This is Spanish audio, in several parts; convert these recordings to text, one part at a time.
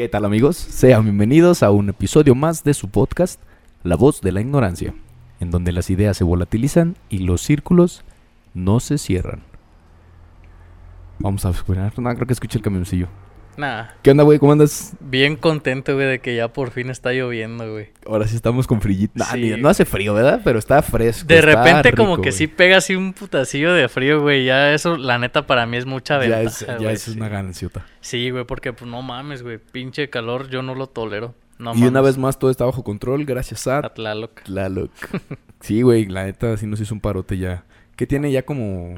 ¿Qué tal amigos? Sean bienvenidos a un episodio más de su podcast, La voz de la ignorancia, en donde las ideas se volatilizan y los círculos no se cierran. Vamos a esperar. No, creo que escuché el camioncillo. ¿Qué onda, güey? ¿Cómo andas? bien contento, güey, de que ya por fin está lloviendo, güey. Ahora sí estamos con frillito. Nah, Sí. no hace frío, ¿verdad? Pero está fresco. De está repente como que güey. sí pega así un putacillo de frío, güey. Ya eso, la neta, para mí es mucha Ya ventaja, es, ya güey, es sí. una gananciota. Sí, güey, porque pues no mames, güey. Pinche calor, yo no lo tolero. No y una vez más todo está bajo control gracias a A Tlaloc. Tlaloc. sí, güey, la neta sí nos hizo un parote ya. Que tiene ya como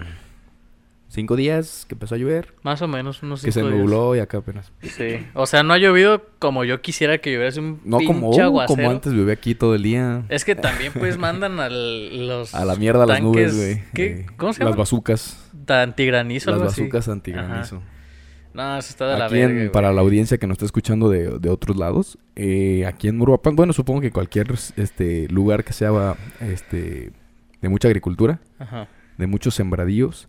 cinco días que empezó a llover. Más o menos unos Que se cinco días. nubló y acá apenas. Sí. O sea, no ha llovido como yo quisiera que lloviera. Es un No como, uh, como antes bebé aquí todo el día. Es que también, pues, mandan a los... A la mierda las nubes, güey. ¿Qué? Eh, ¿Cómo se Las llama? bazucas. Antigranizo, Las bazucas antigranizo. No, eso está de la Aquí verga, en- para la audiencia que nos está escuchando de, de otros lados, eh, aquí en Uruapan, bueno, supongo que cualquier este lugar que sea este de mucha agricultura, Ajá. de muchos sembradíos,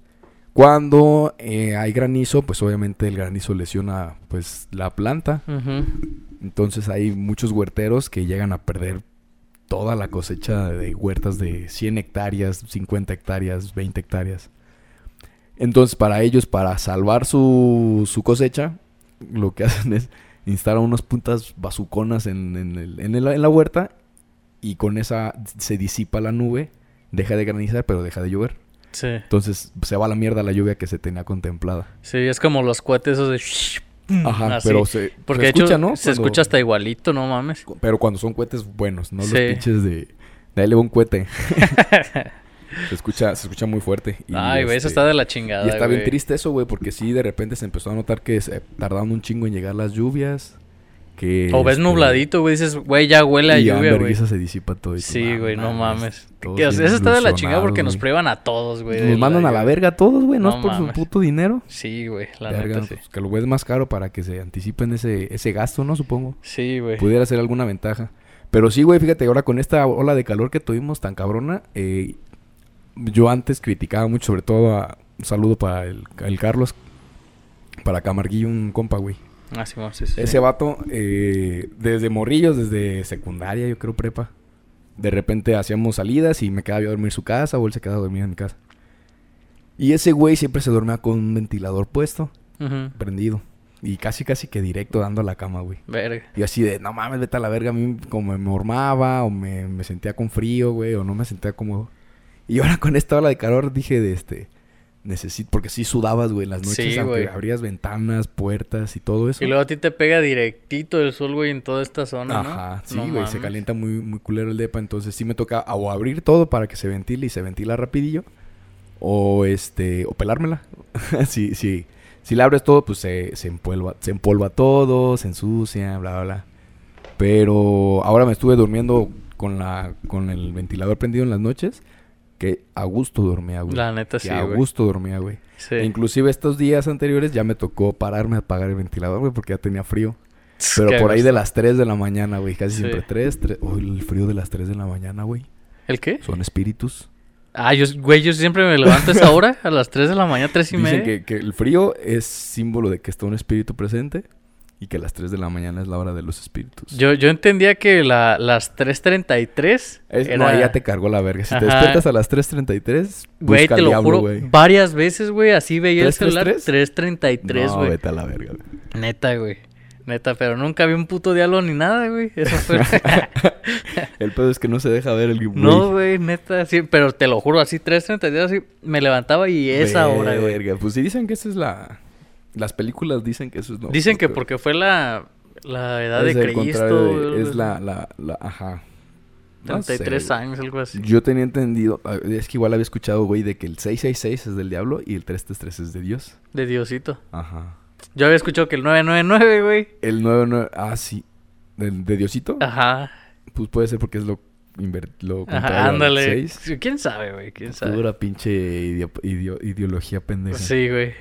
cuando eh, hay granizo, pues obviamente el granizo lesiona pues la planta, entonces hay muchos huerteros que llegan a perder toda la cosecha de huertas de 100 hectáreas, 50 hectáreas, 20 hectáreas. Entonces, para ellos, para salvar su, su cosecha, lo que hacen es instalar unas puntas bazuconas en, en el- en el- en la huerta y con esa se disipa la nube, deja de granizar, pero deja de llover. Sí. Entonces, se va a la mierda la lluvia que se tenía contemplada. Sí, es como los cohetes esos de... Ajá, Así. pero se, Porque se de hecho escucha, ¿no? se Cuando- escucha hasta igualito, no mames. Pero cuando son cohetes buenos, no Sí. los pinches de... De ahí le va un cohete. se escucha, se escucha muy fuerte. y, Ay, güey, eso este, está de la chingada, Y está bien triste eso, güey, porque sí, de repente se empezó a notar que se tardaron un chingo en llegar las lluvias. Que, O ves este, nubladito, güey, dices, güey, ya huele a y lluvia, güey. se disipa todo. y tú, Sí, güey, no mames. Que, eso está de la chingada porque nos prueban a todos, güey. Nos mandan a la verga a todos, güey, no, No es por mames. su puto dinero. Sí, güey, la Verga, neta sí. pues, que lo ves más caro para que se anticipen ese, ese gasto, ¿no? Supongo. Sí, güey. Pudiera ser alguna ventaja. Pero sí, güey, fíjate, ahora con esta ola de calor que tuvimos tan cabrona, eh, yo antes criticaba mucho, sobre todo a, un saludo para el, el Carlos, para Camarguillo, un compa, güey. Ah, sí, sí, sí. Ese vato, eh, desde morrillos, desde secundaria, yo creo prepa, de repente hacíamos salidas y me quedaba yo a dormir en su casa o él se quedaba a dormir en mi casa. Y ese güey siempre se dormía con un ventilador puesto, prendido. Y casi, casi que directo dando a la cama, güey. Verga. Y así de, no mames, vete a la verga. A mí como me mormaba o me, me sentía con frío, güey, o no me sentía cómodo. Y ahora con esta ola de calor dije de este, necesito, porque sí sudabas, güey, en las noches, Sí, aunque abrías ventanas, puertas y todo eso. Y luego a ti te pega directito el sol, güey, en toda esta zona, ¿no? Ajá, sí, No güey, se calienta muy, muy culero el depa, entonces sí me toca o abrir todo para que se ventile y se ventila rapidillo, o este, o pelármela. sí, sí. Si le abres todo, pues se, se empolva, se empolva todo, se ensucia, bla, bla, bla. Pero ahora me estuve durmiendo con la, con el ventilador prendido en las noches, que a gusto dormía, güey. La neta que sí, a güey. gusto dormía, güey. Sí. E inclusive estos días anteriores ya me tocó pararme a apagar el ventilador, güey, porque ya tenía frío. Pero por ahí gusto. de las 3 de la mañana, güey. Casi Sí. siempre 3, 3. Oh, el frío de las 3 de la mañana, güey. ¿El qué? Son espíritus. Ah, yo, güey, yo siempre me levanto a esa hora, a las 3 de la mañana, 3 y Dicen media. que, que el frío es símbolo de que está un espíritu presente y que las 3 de la mañana es la hora de los espíritus. Yo, yo entendía que la, las 3.33 Es- era... No, ahí ya te cargó la verga. Si te despiertas a las 3.33, Güey, busca te lo diablo, juro, güey. varias veces, güey, así veía el celular. 333? 3.33, No, güey. vete a la verga, güey. Neta, güey. Neta, pero nunca vi un puto diablo ni nada, güey. Eso fue... El pedo es que no se deja ver el güey. no, güey, neta, sí. Pero te lo juro, así 3.32, así me levantaba y esa hora, güey. Pues sí dicen que esa es la... Las películas dicen que eso es... no, Dicen que porque fue la, la edad Es de Cristo. de- es la, la, la, ajá. No sé, 33 güey. años, algo así. Yo tenía entendido, es que igual había escuchado, güey, de que el 666 es del diablo y el 333 es de Dios. De Diosito. Ajá. Yo había escuchado que el 999, güey. El 99, ah, sí. ¿De, de Diosito? Ajá. Pues puede ser porque es lo, lo Ajá, al ándale. 6. Sí, ¿Quién sabe, güey? ¿Quién sabe? Pura pinche ideología pendeja. Sí, güey.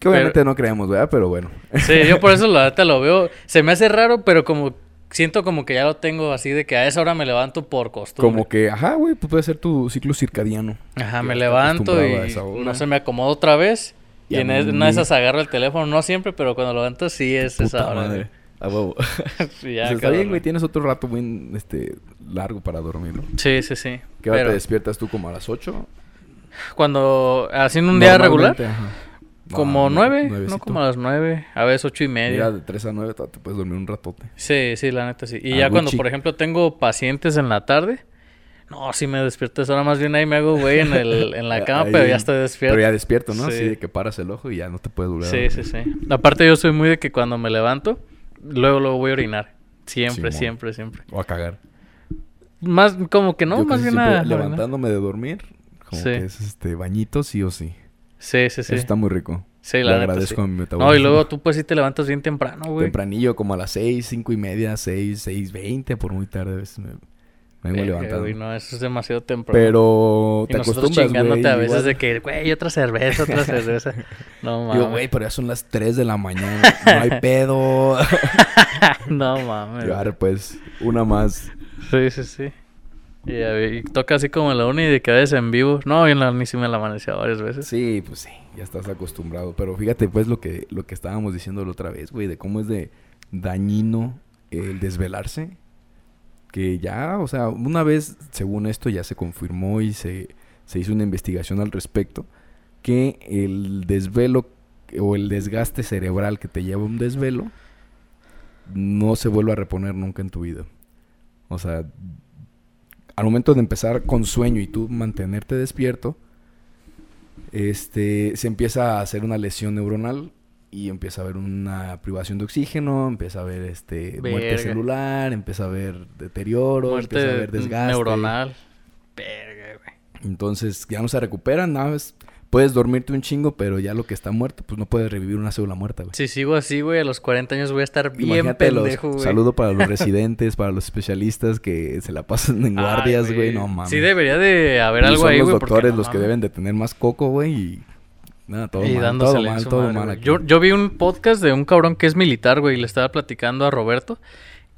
Que obviamente no creemos, ¿verdad? Pero bueno. Sí, yo por eso la neta lo veo. Se me hace raro, pero como siento como que ya lo tengo así de que a esa hora me levanto por costumbre. Como que, ajá, güey, pues puede ser tu ciclo circadiano. Ajá, me levanto y no se me acomodo otra vez. Y, Y en mí- una de esas agarro el teléfono, no siempre, pero cuando lo levanto sí es esa hora. madre. A huevo. Sí, ya, está bien, güey. Tienes otro rato muy este, largo para dormir, ¿no? Sí, sí, sí. ¿Qué hora Pero te despiertas tú? ¿Como a las 8? Cuando haciendo un día regular, Ajá. Como No, nueve, no como a las nueve, a veces ocho y media. Mira, de 3 a 9 te puedes dormir un ratote. Sí, sí, la neta sí. Y Ah, ya cuando, por ejemplo, tengo pacientes en la tarde, no, sí me despierto. Ahora más bien ahí me hago güey en, el, en la cama, Ahí- pero ya estoy despierto. Pero ya despierto, ¿no? Sí. Así de que paras el ojo y ya no te puedes a Sí, sí, sí. Aparte yo soy muy de que cuando me levanto, luego, luego voy a orinar. Siempre, siempre, siempre. O a cagar. Más como que no, Yo más bien siempre a... a orinar. levantándome de dormir, como Sí. que es este bañito sí o sí. Sí, sí, sí. Eso está muy rico. Sí, Le la neta, agradezco sí. a mi metabolismo. No, y luego tú pues sí te levantas bien temprano, güey. Tempranillo, como a las 6, 5 y media, 6, 6, 20, por muy tarde a veces me, me vengo levantando. güey, no, eso es demasiado temprano. Pero y te nosotros acostumbras, chingándote güey. a veces igual. de que, güey, otra cerveza, otra cerveza. No mames. Digo, güey, pero ya son las 3 de la mañana. No hay pedo. no mames. Y ahora, pues, una más. Sí, sí, sí. Y, y toca así como en la uni de que a veces en vivo. No, en la uni sí me la amanecía varias veces. Sí, pues sí, ya estás acostumbrado. Pero fíjate, pues, lo que, lo que estábamos diciendo la otra vez, güey, de cómo es de dañino el desvelarse. Que ya, o sea, una vez, según esto, ya se confirmó y se, se hizo una investigación al respecto, que el desvelo o el desgaste cerebral que te lleva un desvelo no se vuelve a reponer nunca en tu vida. O sea, al momento de empezar con sueño y tú mantenerte despierto, este, se empieza a hacer una lesión neuronal y empieza a haber una privación de oxígeno, empieza a haber este muerte celular, empieza a haber deterioro, empieza a Muerte haber desgaste. neuronal. Verga, güey. Entonces ya no se recuperan, nada más puedes dormirte un chingo, pero ya lo que está muerto, pues no puedes revivir una célula muerta, güey. Si sigo así, güey, a los 40 años voy a estar bien los pendejo, güey. saludo para los residentes, para los especialistas que se la pasan en Ay, guardias, güey, no mames. Sí debería de haber Y algo son ahí, los güey. porque doctores no los que mames. deben de tener más coco, güey, y nada, todo y mal, todo mal, todo madre, mal güey. aquí. Yo, yo vi un podcast de un cabrón que es militar, güey, y le estaba platicando a Roberto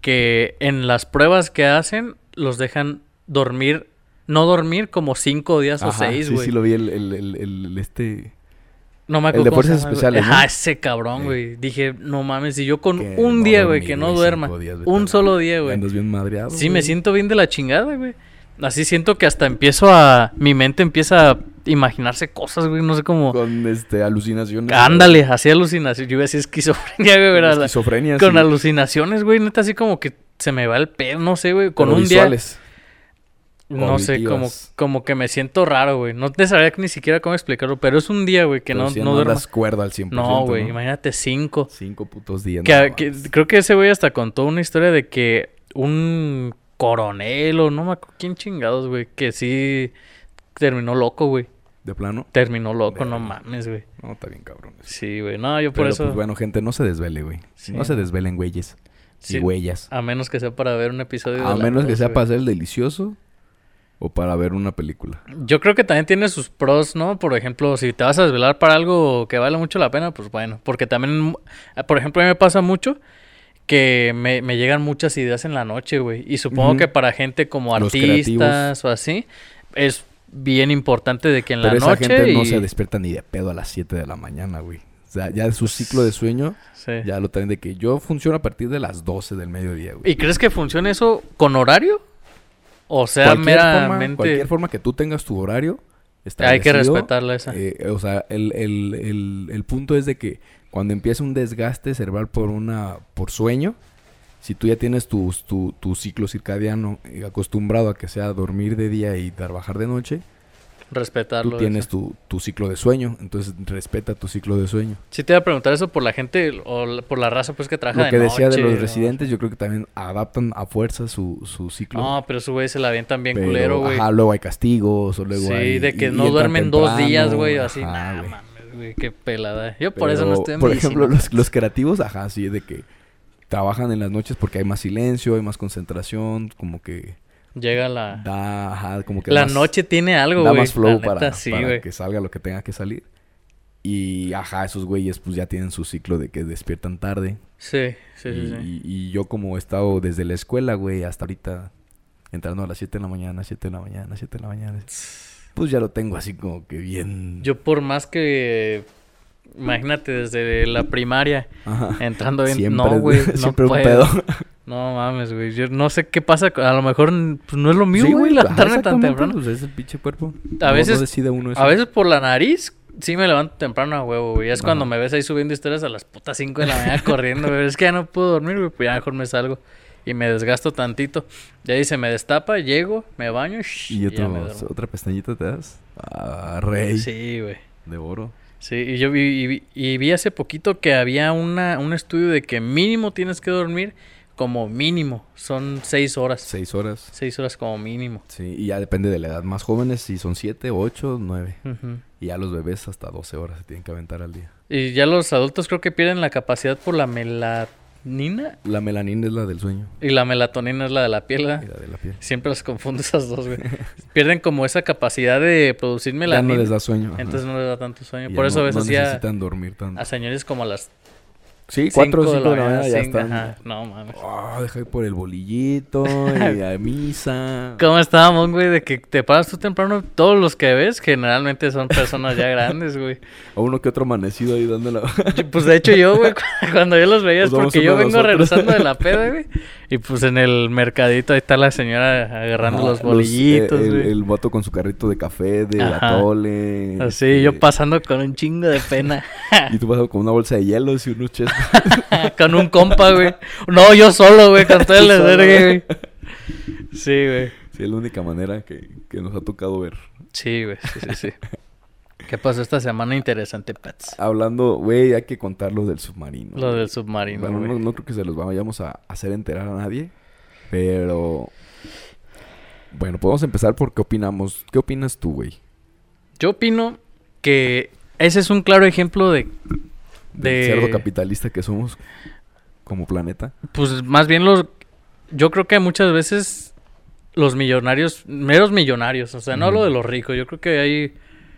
que en las pruebas que hacen los dejan dormir, no dormir como cinco días o seis, sí, güey. sí lo vi el, el, el, el- el este... No me El acuerdo de cómo se Fuerzas. Especiales, ¿no? Ajá, ese cabrón, Sí. güey. Dije, no mames, si yo con que un no día, güey, que no duerma, días, un solo día, güey. Andas bien madreado, Sí, me siento bien de la chingada, güey. Así siento que hasta empiezo a... Mi mente empieza a imaginarse cosas, güey. No sé cómo... Con este, alucinaciones. Ándale, así alucinaciones. Yo iba a decir esquizofrenia, güey. La- esquizofrenia, Con sí, alucinaciones, güey. Neta, así como que se me va el pedo. No sé, güey. Con pero un visuales. día... No sé, como, como que me siento raro, güey. No te sabría ni siquiera cómo explicarlo. Pero es un día, güey, que Pero no, sí no duermo. andas cuerda al 100%, No, güey. Imagínate cinco. Cinco putos días. Que, no creo que ese güey hasta contó una historia de que un coronel o no me acuerdo quién chingados, güey, que sí terminó loco, güey. ¿De plano? Terminó loco, no mames, güey. No, está bien cabrón. eso. Sí, güey. No, yo por Pero, eso. pues, bueno, gente, no se desvele, güey. Sí, no se no. desvelen, güeyes. Sí, Y güeyas. A menos que sea para ver un episodio de A La menos que sea güey. para hacer el delicioso o para ver una película. Yo creo que también tiene sus pros, ¿no? Por ejemplo, si te vas a desvelar para algo que vale mucho la pena, pues bueno. Porque también, por ejemplo, a mí me pasa mucho que me, me llegan muchas ideas en la noche, güey. Y supongo que para gente como Los artistas o así, es bien importante de que en Pero la esa noche... gente no se despierta ni de pedo a las 7 de la mañana, güey. O sea, ya su ciclo de sueño, Sí. ya lo traen de que yo funciono a partir de las 12 del mediodía, güey. ¿Y crees que funcione eso con horario? O sea, cualquier forma, meramente... cualquier forma que tú tengas tu horario, Hay que respetarla esa. eh, o sea, el, el- el- el punto es de que cuando empieza un desgaste cerebral por una por sueño, si tú ya tienes tu, tu, tu ciclo circadiano eh, acostumbrado a que sea dormir de día y trabajar de noche, respetarlo. tú tienes tu, tu ciclo de sueño. Entonces respeta tu ciclo de sueño. Sí te iba a preguntar eso por la gente o por la raza pues que trabaja Lo que de decía de los residentes, yo creo que también adaptan a fuerza su, su ciclo. No, pero su güey se la avientan bien Pero, culero, güey. Ajá, luego hay castigos, o luego Sí, hay- de que y- no duermen dos días, güey, así. ajá, Nah, mames, güey, qué pelada. Yo por eso no estoy en Por medicina. ejemplo, los, los creativos, ajá, sí, de que trabajan en las noches porque hay más silencio, hay más concentración, como que Llega la... da, ajá, como que La más- noche tiene algo, da güey. más flow neta, para, sí, para que salga lo que tenga que salir. Y, ajá, esos güeyes pues ya tienen su ciclo de que despiertan tarde. Sí, sí, y, sí, sí. y- y yo como he estado desde la escuela, güey, hasta ahorita entrando a las 7 de la mañana, 7 de la mañana, 7 de la mañana. Pues ya lo tengo así como que bien... Yo por más que imagínate desde la primaria Ajá. entrando bien. Siempre, no, güey, no siempre un pedo. No mames, güey. Yo no sé qué pasa. A lo mejor pues, no es lo mío, Sí, güey, ajá, levantarme tan temprano. Pues es el pinche cuerpo. A No- veces- No decide uno eso. A veces por la nariz sí me levanto temprano a huevo, güey. Es Ajá. cuando me ves ahí subiendo historias a las putas 5 de la mañana corriendo, güey. Es que ya no puedo dormir, güey. Pues ya mejor me salgo y me desgasto tantito. Ya se me destapa, llego, me baño shh, ¿Y ya otro- me otra pestañita te das? Ah, rey. Sí, güey. De oro. Sí, y yo vi, y vi, y vi hace poquito que había una, un estudio de que mínimo tienes que dormir como mínimo. Son 6 horas. Seis horas. 6 horas como mínimo. Sí, y ya depende de la edad. Más jóvenes, si son siete, ocho, nueve. Y ya los bebés hasta 12 horas se tienen que aventar al día. Y ya los adultos creo que pierden la capacidad por la melatonina La melanina es la del sueño y la melatonina es la de la piel. ¿verdad? y la de la piel. Siempre las confundo esas dos, güey. Pierden como esa capacidad de producir Ya melanina. no les da sueño. ajá. Entonces no les da tanto sueño. Y Por ya eso no- a veces no sí a, necesitan dormir tanto. a señores como a las Sí, cuatro o 5 cinco de la mañana ya cinco, están. ajá. No mames. Ah, deja ir por el bolillito y a misa. ¿Cómo estábamos, güey? De que te paras tú temprano. Todos los que ves generalmente son personas ya grandes, güey. A uno que otro amanecido ahí dándole. Pues de hecho yo, güey, cu- cuando yo los veía es Pues porque yo vengo nosotros. regresando de la peda, güey. Y pues en el mercadito ahí está la señora agarrando Ajá, los bolillitos, eh, el, güey. el vato con su carrito de café, de Ajá. atole. Así, este, yo pasando con un chingo de pena. Y tú pasas con una bolsa de hielos y unos chescos. con un compa, güey. No, yo solo, güey, con todo el güey. Sí, güey. Sí, es la única manera que, que nos ha tocado ver. Sí, güey, sí, sí, sí. ¿Qué pasó esta semana interesante, Pats? Hablando, güey, hay que contar lo del submarino. Lo del submarino, Bueno, no, no creo que se los vayamos a hacer enterar a nadie. Pero. Bueno, podemos empezar por qué opinamos. ¿Qué opinas tú, güey? Yo opino que ese es un claro ejemplo de... De- cerdo capitalista que somos como planeta. Pues más bien los... Yo creo que muchas veces los millonarios, meros millonarios, o sea, no Ujú. hablo de los ricos, yo creo que hay...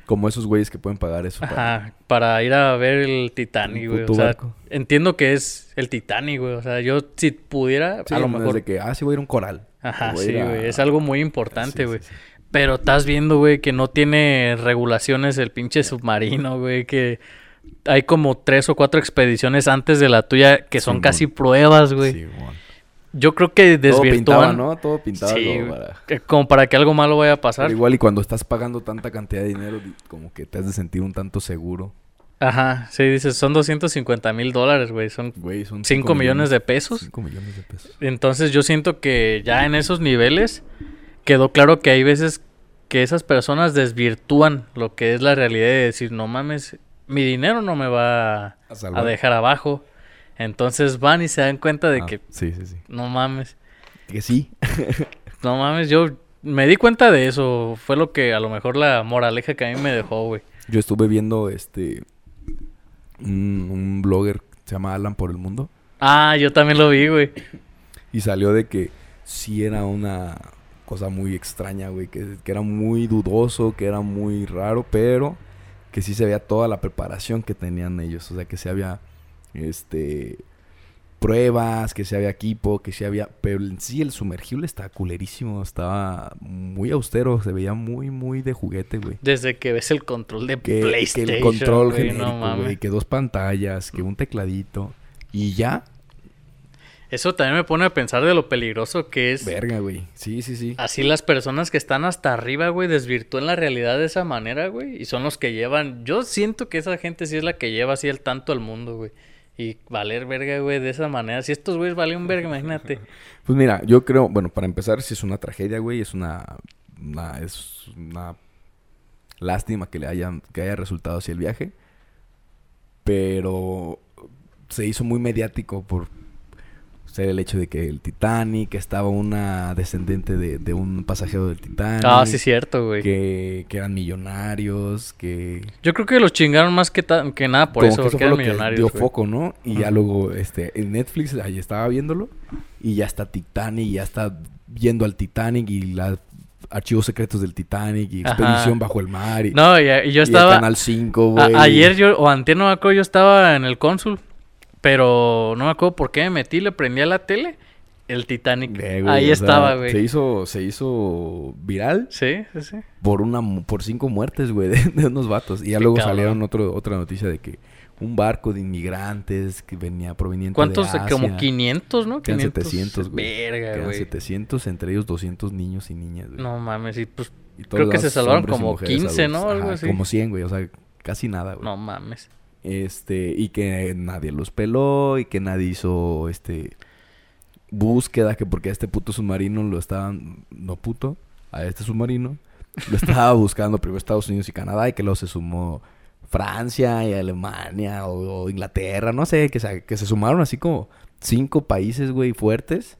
Como esos güeyes que pueden pagar eso. para- Ajá, para ir a ver el Titanic, güey. O sea, barco. entiendo que es el Titanic, güey. O sea, yo si pudiera, Sí, a lo mejor... de que, ah, sí, voy a ir a un coral. Ajá, sí, a- güey. Es algo muy importante, güey. sí, sí. Pero estás viendo, güey, que no tiene regulaciones el pinche submarino, güey. Que hay como tres o cuatro expediciones antes de la tuya que son casi pruebas, güey. Sí. Yo creo que Todo pintaba, desvirtúan... ¿no? Todo pintaba Sí, como para... que- Como para que algo malo vaya a pasar. Pero igual y cuando estás pagando tanta cantidad de dinero, di- como que te has de sentir un tanto seguro. Ajá, sí, dices, son 250 mil dólares, güey. Son Güey, son 5 millones de pesos. 5 millones de pesos. Entonces yo siento que ya en esos niveles quedó claro que hay veces que esas personas desvirtúan lo que es la realidad de decir, no mames, mi dinero no me va A dejar abajo. Entonces van y se dan cuenta de Ah, que, Sí, sí, sí. no mames, Que sí. no mames, yo me di cuenta de eso. Fue lo que a lo mejor la moraleja que a mí me dejó, güey. Yo estuve viendo este... Un, un blogger, se llama Alan por el Mundo. Ah, yo también lo vi, güey. Y salió de que sí era una cosa muy extraña, güey. Que, que era muy dudoso, que era muy raro, pero que sí se veía toda la preparación que tenían ellos. O sea, que sí había este pruebas, que sí había equipo, que sí había... Pero en sí el sumergible estaba culerísimo, estaba muy austero, se veía muy, muy de juguete, güey. Desde que ves el control de Que, que PlayStation. el control güey, genérico, no güey, que dos pantallas, que un tecladito. Y ya, Eso también me pone a pensar de lo peligroso que es. verga, güey. Sí, sí, sí. Así las personas que están hasta arriba, güey, desvirtúan la realidad de esa manera, güey. Y son los que llevan. Yo siento que esa gente sí es la que lleva así el tanto al mundo, güey. Y valer verga, güey, de esa manera. Si estos güeyes valen un verga, imagínate. Pues mira, yo creo, bueno, para empezar, si es una tragedia, güey, es una, una- es una lástima que le hayan, que haya resultado así el viaje. Pero se hizo muy mediático por ser el hecho de que el Titanic estaba una descendente de, de un pasajero del Titanic. Ah, sí, cierto, güey. Que, que eran millonarios, que... Yo creo que los chingaron más que, que nada por como eso, que porque eran millonarios. dio güey. foco, ¿no? Y ya luego, este, en Netflix, ahí estaba viéndolo. Y ya está Titanic, y ya está viendo al Titanic y los archivos secretos del Titanic y Ajá. expedición bajo el mar. Y, No, y, y yo y el estaba. Canal 5, a- güey. ayer yo, o antier no yo estaba en el cónsul. Pero no me acuerdo por qué me metí, le prendí a la tele. El Titanic. Eh, güey, Ahí sea, estaba, güey. Se hizo, se hizo viral Sí, sí, sí. por una por cinco muertes, güey, de, de unos vatos. Y ya Qué luego cabrón. salieron otro, otra noticia de que un barco de inmigrantes que venía proveniente ¿Cuántos? de Asia. Como 500, ¿no? Que eran 500. 700, güey. Verga, güey. 700, entre ellos 200 niños y niñas, güey. No mames, y pues Y creo que se salvaron como mujeres 15, ¿no? Algo Ajá, así. Como 100, güey. O sea, casi nada, güey. no mames. Este, y que nadie los peló y que nadie hizo, este, búsqueda, que porque a este puto submarino lo estaban, no puto, a este submarino, lo estaba buscando primero Estados Unidos y Canadá y que luego se sumó Francia y Alemania o, o Inglaterra, no sé, que se, que se sumaron así como cinco países, güey, fuertes.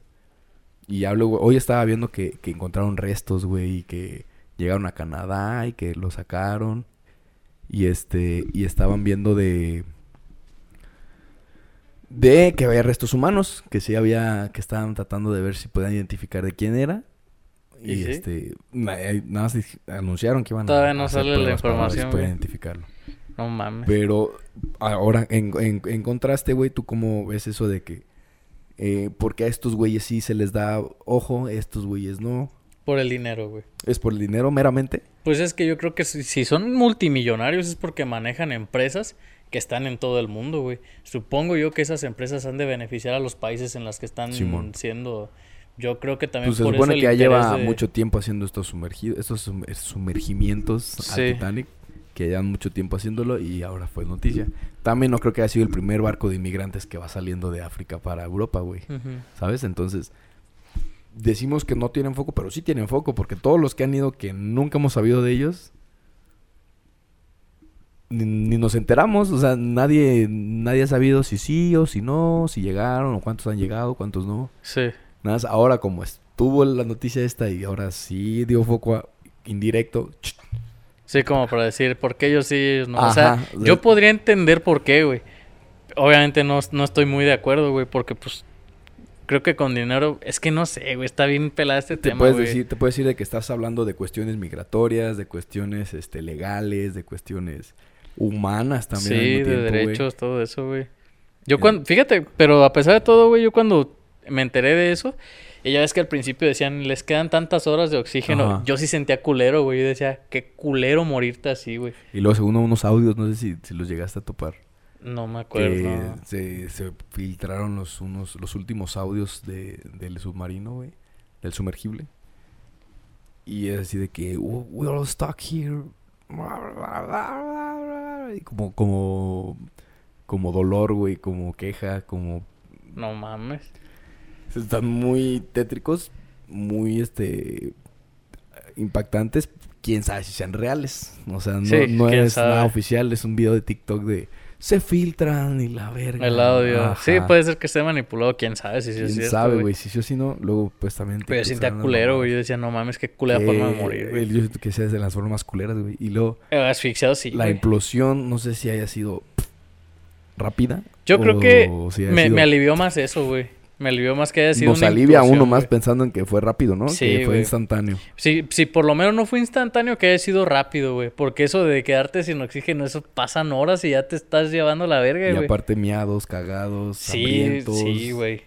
Y luego, hoy estaba viendo que, que encontraron restos, güey, y que llegaron a Canadá y que lo sacaron. Y este, y estaban viendo de. De que había restos humanos, que sí había, que estaban tratando de ver si podían identificar de quién era. Y, ¿Y sí? este, eh, nada más anunciaron que iban Todavía a no hacer sale la para información, identificarlo. No mames. Pero ahora, en, en, en contraste, güey, ¿tú cómo ves eso de que... Eh, porque a estos güeyes sí se les da ojo, a estos güeyes no? Por el dinero, güey. ¿Es por el dinero meramente? Pues es que yo creo que si, si son multimillonarios es porque manejan empresas que están en todo el mundo, güey. Supongo yo que esas empresas han de beneficiar a los países en los que están Simón. siendo... Yo creo que también Pues se por supone eso el que ya lleva de- mucho tiempo haciendo estos sumergidos, estos sumer- sumergimientos Sí. al Titanic, que llevan mucho tiempo haciéndolo y ahora fue noticia. También no creo que haya sido el primer barco de inmigrantes que va saliendo de África para Europa, güey. ¿Sabes? Entonces, decimos que no tienen foco, pero sí tienen foco, porque todos los que han ido que nunca hemos sabido de ellos, ni, ni nos enteramos, o sea, nadie, nadie ha sabido si sí o si no, si llegaron, o cuántos han llegado, cuántos no. Sí. Nada más ahora como estuvo la noticia esta y ahora sí dio foco a- indirecto. Sí, como para decir, ¿por qué ellos sí ellos no? o sea, Ajá, o sea- yo podría entender por qué, güey. Obviamente no, no estoy muy de acuerdo, güey, porque pues creo que con dinero, es que no sé, güey, está bien pelado este Te tema, puedes güey. decir, te puedes decir de que estás hablando de cuestiones migratorias, de cuestiones este legales, de cuestiones humanas también. al Sí, mismo de tiempo, güey. derechos, todo eso, güey. Yo Eh. cuando, fíjate, pero a pesar de todo, güey, yo cuando me enteré de eso, y ya ves que al principio decían, les quedan tantas horas de oxígeno, Ajá. yo sí sentía culero, güey, yo decía, qué culero morirte así, güey. Y luego según unos audios, no sé si, si los llegaste a topar. No me acuerdo. se, se filtraron los unos los últimos audios de, del submarino, güey. Del sumergible. Y es así de que "Oh, we're all stuck here. Y como, como, como dolor, güey, como queja, como No mames. están muy tétricos, muy este impactantes. Quién sabe si sean reales. O sea, no, Sí, no quién es nada oficial, es un video de TikTok de se filtran y la verga. El audio. Sí, Ajá. puede ser que esté manipulado, quién sabe si sí es Quién cierto, sabe, güey. Si sí o si no, luego pues también. Pero yo sentía culero, güey. Yo decía, no mames, qué culera forma de morir, güey. Yo siento que sea de las formas culeras, güey. Y luego, Eh, Asfixiado sí, la güey. implosión, no sé si haya sido rápida. Yo creo que si haya me, sido- me alivió más eso, güey. Me alivió más que haya sido Nos una alivia uno más güey. pensando en que fue rápido, ¿no? Sí, que fue güey. instantáneo. Si, si por lo menos no fue instantáneo, que haya sido rápido, güey. Porque eso de quedarte sin oxígeno, eso pasan horas y ya te estás llevando la verga, Y güey. aparte miados, cagados, Sí, hambrientos. sí, güey.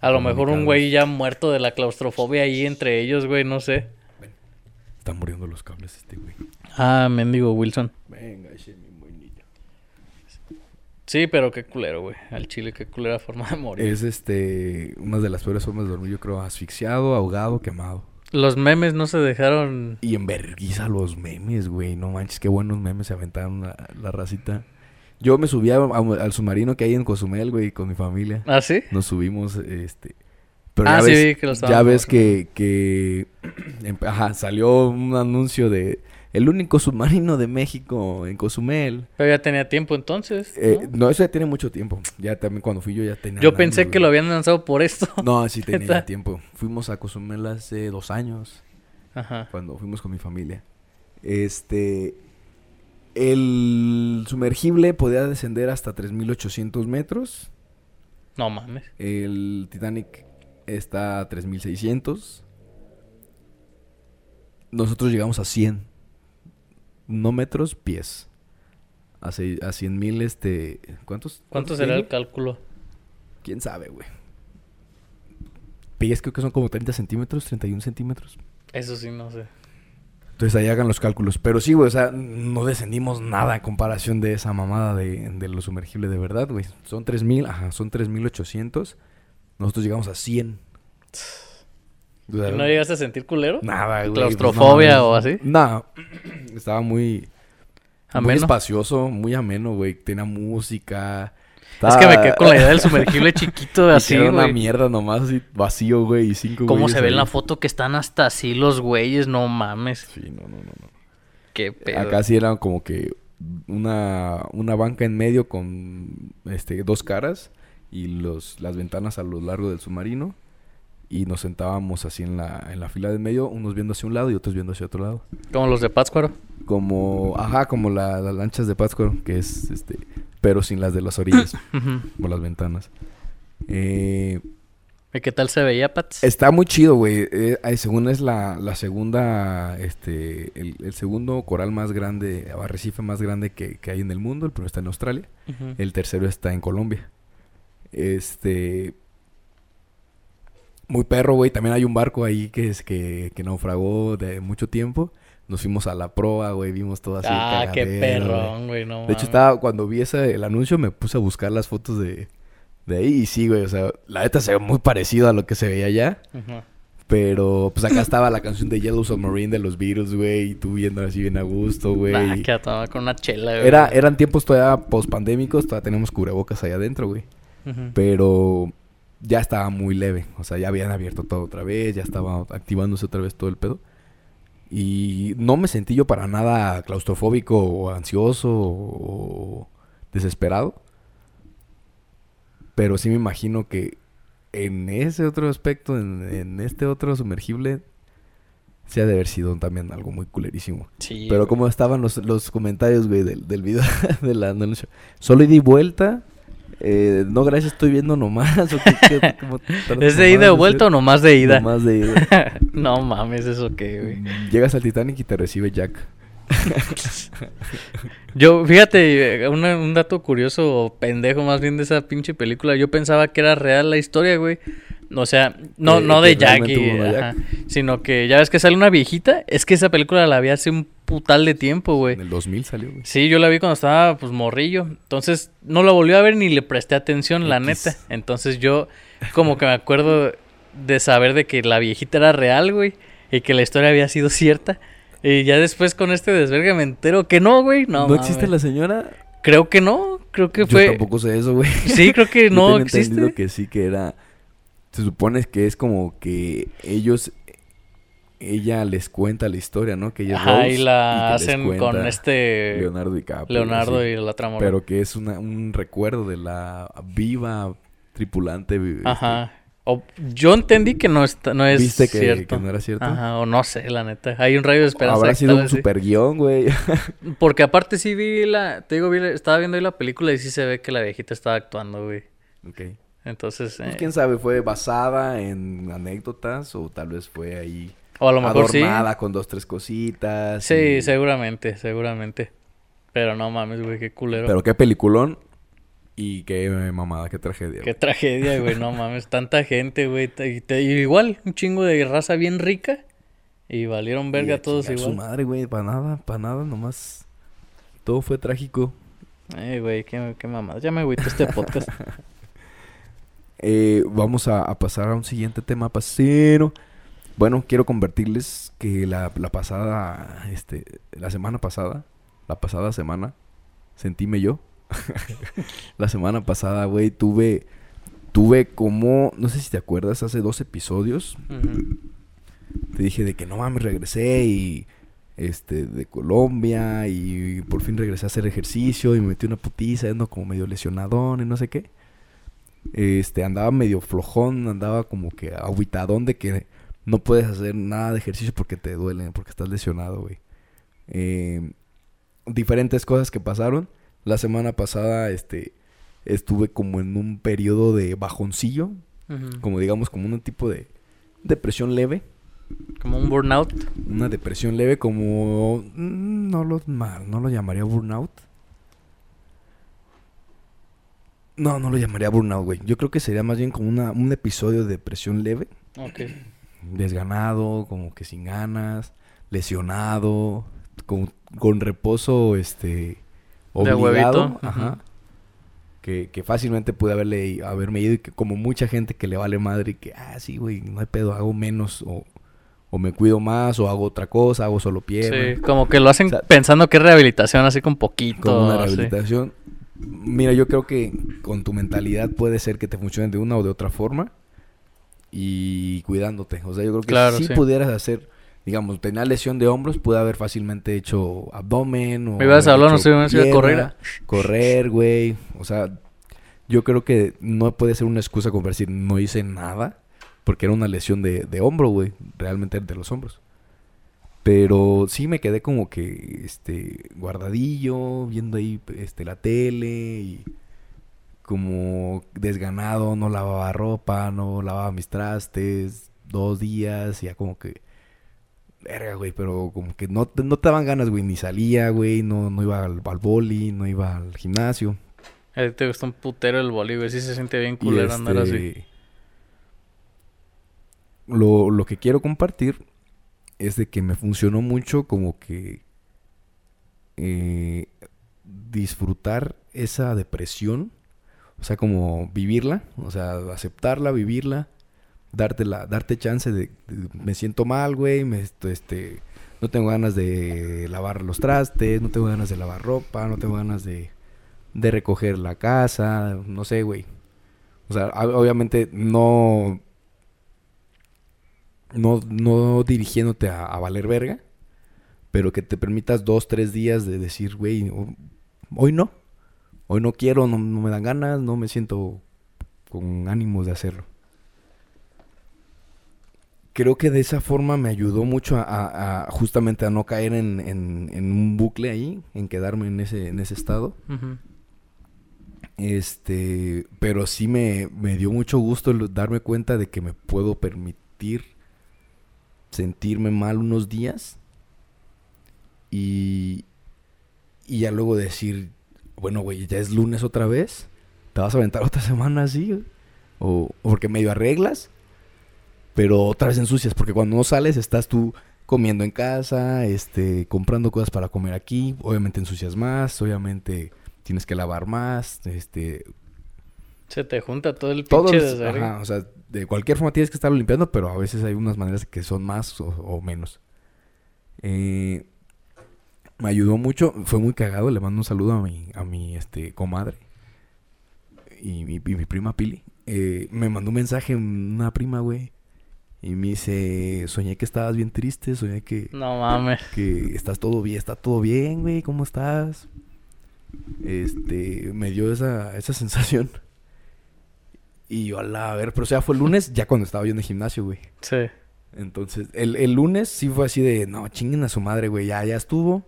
A lo mejor un güey ya muerto de la claustrofobia ahí entre ellos, güey, no sé. Están muriendo los cables este güey. Ah, mendigo Wilson. Venga, ese mi moñillo. Sí, pero qué culero, güey. Al chile, qué culera forma de morir. Es este una de las peores formas de dormir, yo creo, asfixiado, ahogado, quemado. Los memes no se dejaron. Y enverguiza los memes, güey. No manches, qué buenos memes se aventaron la, la racita. Yo me subí a- a- al submarino que hay en Cozumel, güey, con mi familia. ¿Ah, sí? Nos subimos, este... Pero Ah, ya sí, ves, vi que lo estaban ya ves que, que... em- Ajá, salió un anuncio de... El único submarino de México en Cozumel. Pero ya tenía tiempo entonces. Eh, ¿no? eso ya tiene mucho tiempo. Ya también cuando fui yo ya tenía... Yo pensé que güey. lo habían lanzado por esto. No, sí tenía tiempo. Fuimos a Cozumel hace dos años. Ajá. cuando fuimos con mi familia. Este. El sumergible podía descender hasta 3.800 metros. No mames. El Titanic está a 3.600. Nosotros llegamos a 100. No metros, pies. A, sei- a 100.000, este... ¿Cuántos? ¿Cuánto será el cálculo? ¿Quién sabe, güey? Pies creo que son como 30 centímetros, 31 centímetros. Eso sí, no sé. Entonces ahí hagan los cálculos. Pero sí, güey, o sea, no descendimos nada en comparación de esa mamada de, de lo sumergible de verdad, güey. Son 3000, ajá, son 3800. Nosotros llegamos a 100. ¿No llegaste a sentir culero? Nada, güey. ¿Claustrofobia no o así? No. Estaba muy, muy espacioso, muy ameno, güey. Tenía música. Es que me quedé con la idea del sumergible chiquito así, Era una güey. mierda nomás, así vacío, güey, y cinco ¿Cómo se ve en la foto que están hasta así los güeyes? No mames. Sí, no, no, no. no. Qué pedo. Acá sí era como que una, una banca en medio con este dos caras y los, las ventanas a lo largo del submarino. Y nos sentábamos así en la, en la fila de medio, unos viendo hacia un lado y otros viendo hacia otro lado. Como los de Pátzcuaro. Como, ajá, como la- las lanchas de Pátzcuaro, que es este, pero sin las de las orillas, por las ventanas. Eh, ¿Y qué tal se veía, Pats? Está muy chido, güey. Eh, según es la, la segunda, este, el, el segundo coral más grande, o arrecife más grande que, que hay en el mundo. El primero está en Australia. El tercero está en Colombia. Este. Muy perro, güey. También hay un barco ahí que es que, que naufragó de mucho tiempo. Nos fuimos a la proa, güey. Vimos todo así. Ah, qué cagadero, perrón, güey. No De hecho, estaba, cuando vi ese, el anuncio, me puse a buscar las fotos de, de ahí. Y sí, güey. O sea, la neta se ve muy parecido a lo que se veía allá. Pero, pues acá estaba la canción de Yellow Submarine de los Beatles, güey. Y tú viendo así bien a gusto, güey. Ah, que a tomar con una chela, güey. Era, eran tiempos todavía post-pandémicos. Todavía tenemos cubrebocas allá adentro, güey. Pero ya estaba muy leve. O sea, ya habían abierto todo otra vez. Ya estaba activándose otra vez todo el pedo. Y no me sentí yo para nada claustrofóbico o ansioso o desesperado. Pero sí me imagino que en ese otro aspecto, en, en este otro sumergible, se ha de haber sido también algo muy culerísimo. Sí, Pero güey. como estaban los, los comentarios, güey, del, del video de la anuncio. Solo y vuelta. Eh, no, gracias, estoy viendo nomás. ¿o qué- qué- cómo ¿Es de ida o vuelta o nomás de ida? Nomás de ida. no mames, eso qué, güey. Llegas al Titanic y te recibe Jack. Yo, fíjate, eh, una- un dato curioso o pendejo más bien de esa pinche película. Yo pensaba que era real la historia, güey. O sea, no, Eh, no de Jack, realmente y- hubo una ajá, sino que ya ves que sale una viejita. Es que esa película la vi hace un putal de tiempo, güey. En el 2000 salió, güey. Sí, yo la vi cuando estaba pues morrillo. Entonces no la volví a ver ni le presté atención, la neta. Entonces yo como que me acuerdo de saber de que la viejita era real, güey. Y que la historia había sido cierta. Y ya después con este desvergue me entero que no, güey. No, ¿No, existe la señora? Creo que no. Creo que Yo fue... tampoco sé eso, güey. Sí, creo que Yo no existe. que sí, que era... Se supone que es como que ellos... Ella les cuenta la historia, ¿no? Que ella Ajá, Rose y la les hacen con este... Leonardo DiCaprio. Leonardo así. y la otra morra. Pero que es una, un recuerdo de la viva tripulante. este, Ajá. O- yo entendí que no, está, no es ¿Viste que, cierto. que no era cierto? Ajá, o no sé, la neta. Hay un rayo de esperanza. Habrá sido un super guion, güey. Porque aparte sí vi la... Te digo, vi la- estaba viendo ahí la película y sí se ve que la viejita estaba actuando, güey. ok. Entonces... Pues eh, quién sabe, fue basada en anécdotas o tal vez fue ahí o a lo mejor sí. adornada con dos, tres cositas. Sí, y- seguramente, seguramente. Pero no mames, güey, qué culero. Pero qué peliculón y qué mamada, qué tragedia. Qué güey. tragedia, güey, no mames. Tanta gente, güey. te- Y, te- y igual, un chingo de raza bien rica. Y valieron verga todos chingar Su igual. madre, güey, para nada, para nada, nomás. Todo fue trágico. Eh, güey, qué, qué mamada. Ya me agüito este podcast. Eh, vamos a, a pasar a un siguiente tema, pasero. Bueno, quiero convertirles que la, la pasada, este, la semana pasada, la pasada semana, sentíme yo. la semana pasada, güey, tuve, tuve como, no sé si te acuerdas, hace dos episodios, te dije de que no mames, regresé y, este, de Colombia y por fin regresé a hacer ejercicio y me metí una putiza, ando como medio lesionadón y no sé qué. Este, andaba medio flojón, andaba como que aguitadón de que no puedes hacer nada de ejercicio porque te duelen, porque estás lesionado, güey. Eh, diferentes cosas que pasaron. La semana pasada, este, estuve como en un periodo de bajoncillo, como digamos, como un tipo de depresión leve. Como un burnout. Una depresión leve como... mm, No lo, no lo llamaría burnout. No, no lo llamaría burnout, güey. Yo creo que sería más bien como una, un episodio de depresión leve. Ok. Desganado, como que sin ganas. lesionado, con, con reposo, este, De obligado, huevito, ajá, que, que fácilmente pude haberle, haberme ido y que como mucha gente que le vale madre y que, ah, sí, güey, no hay pedo, hago menos o, o me cuido más o hago otra cosa, hago solo pierna. Sí, como que lo hacen O sea, pensando que es rehabilitación, así con poquito. Como una rehabilitación. Mira, yo creo que con tu mentalidad puede ser que te funcione de una o de otra forma y cuidándote. O sea, yo creo que Claro, si sí. pudieras hacer, digamos, tenía lesión de hombros, pude haber fácilmente hecho abdomen o Me ibas a hablar, no sé, me a pierna, correr. correr, güey. O sea, yo creo que no puede ser una excusa como para decir no hice nada porque era una lesión de, de hombro, güey, realmente de los hombros. Pero sí me quedé como que este guardadillo, viendo ahí este la tele y como desganado, no lavaba ropa, no lavaba mis trastes, dos días, y ya como que verga, güey, pero como que no, te- no te daban ganas, güey, ni salía, güey, no, no iba al, al boli, no iba al gimnasio. A ti te gusta un putero el boli, güey. Sí se siente bien culero andar así. este, Lo, lo que quiero compartir es de que me funcionó mucho como que eh, disfrutar esa depresión, o sea, como vivirla, o sea, aceptarla, vivirla, darte la, darte chance de, de- me siento mal, güey, me este, no tengo ganas de lavar los trastes, no tengo ganas de lavar ropa, no tengo ganas de, de recoger la casa, no sé, güey. O sea, ob- obviamente no. No, no dirigiéndote a, a valer verga. Pero que te permitas dos, tres días de decir, güey, ho- hoy no. Hoy no quiero, no, no me dan ganas, no me siento con ánimos de hacerlo. Creo que de esa forma me ayudó mucho a, a- a justamente a no caer en, en- en un bucle ahí, en quedarme en ese, en ese estado. Este, pero sí me, me dio mucho gusto darme cuenta de que me puedo permitir sentirme mal unos días y, y ya luego decir, bueno, güey, ya es lunes otra vez, te vas a aventar otra semana así, o, o porque medio arreglas, pero otra vez ensucias, porque cuando no sales estás tú comiendo en casa, este, comprando cosas para comer aquí, obviamente ensucias más, obviamente tienes que lavar más, este, Se te junta todo el pinche desvergue. ajá, o sea, de cualquier forma tienes que estarlo limpiando, pero a veces hay unas maneras que son más o, o menos. Eh, me ayudó mucho, fue muy cagado, le mando un saludo a mi, a mi este, comadre y mi, y mi prima Pili. Eh, me mandó un mensaje una prima, güey, y me dice, soñé que estabas bien triste, soñé que, No mames. que estás todo bien, está todo bien, güey, ¿cómo estás? Este, me dio esa, esa sensación. Y yo, a la ver, pero o sea, fue el lunes ya cuando estaba yo en el gimnasio, güey. Sí. Entonces, el, el lunes sí fue así de, no, chinguen a su madre, güey, ya, ya estuvo.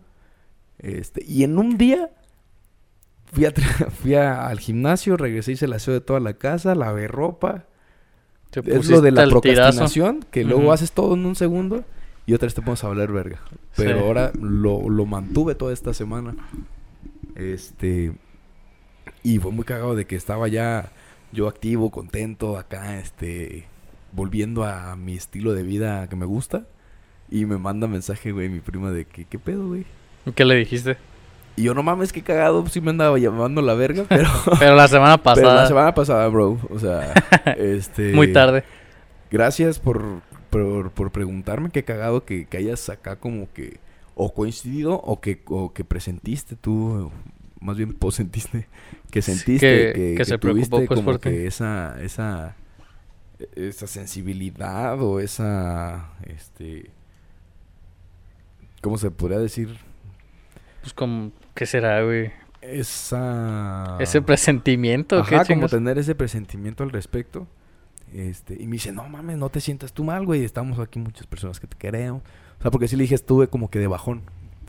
Este, y en un día fui, a fui a- al gimnasio, regresé, hice el aseo de toda la casa, lavé ropa. Te Es lo de la tirazo. procrastinación, que luego haces todo en un segundo y otra vez te pones a hablar verga. Pero Sí. ahora lo, lo mantuve toda esta semana. Este. Y fue muy cagado de que estaba ya yo activo, contento, acá, este. Volviendo a mi estilo de vida que me gusta. Y me manda mensaje, güey, mi prima de que, ¿qué pedo, güey? ¿Y ¿Qué le dijiste? Y yo, no mames, qué cagado, sí me andaba llamando la verga, pero. Pero la semana pero pasada. la semana pasada, bro. O sea, este. Muy tarde. Gracias por, por, por preguntarme. Qué cagado que, que hayas acá como que o coincidido o que, o que presentiste tú, más bien posentiste, que Sí, sentiste que- que, que que se preocupó, pues, como por ti. que esa, esa, esa sensibilidad o esa, este, ¿cómo se podría decir? Pues como, ¿qué será, güey? Esa... Ese presentimiento, ¿qué Ajá, como chingas? tener ese presentimiento al respecto. Este, y me dice, no mames, no te sientas tú mal, güey. Estamos aquí muchas personas que te queremos. O sea, porque sí le dije, estuve como que de bajón.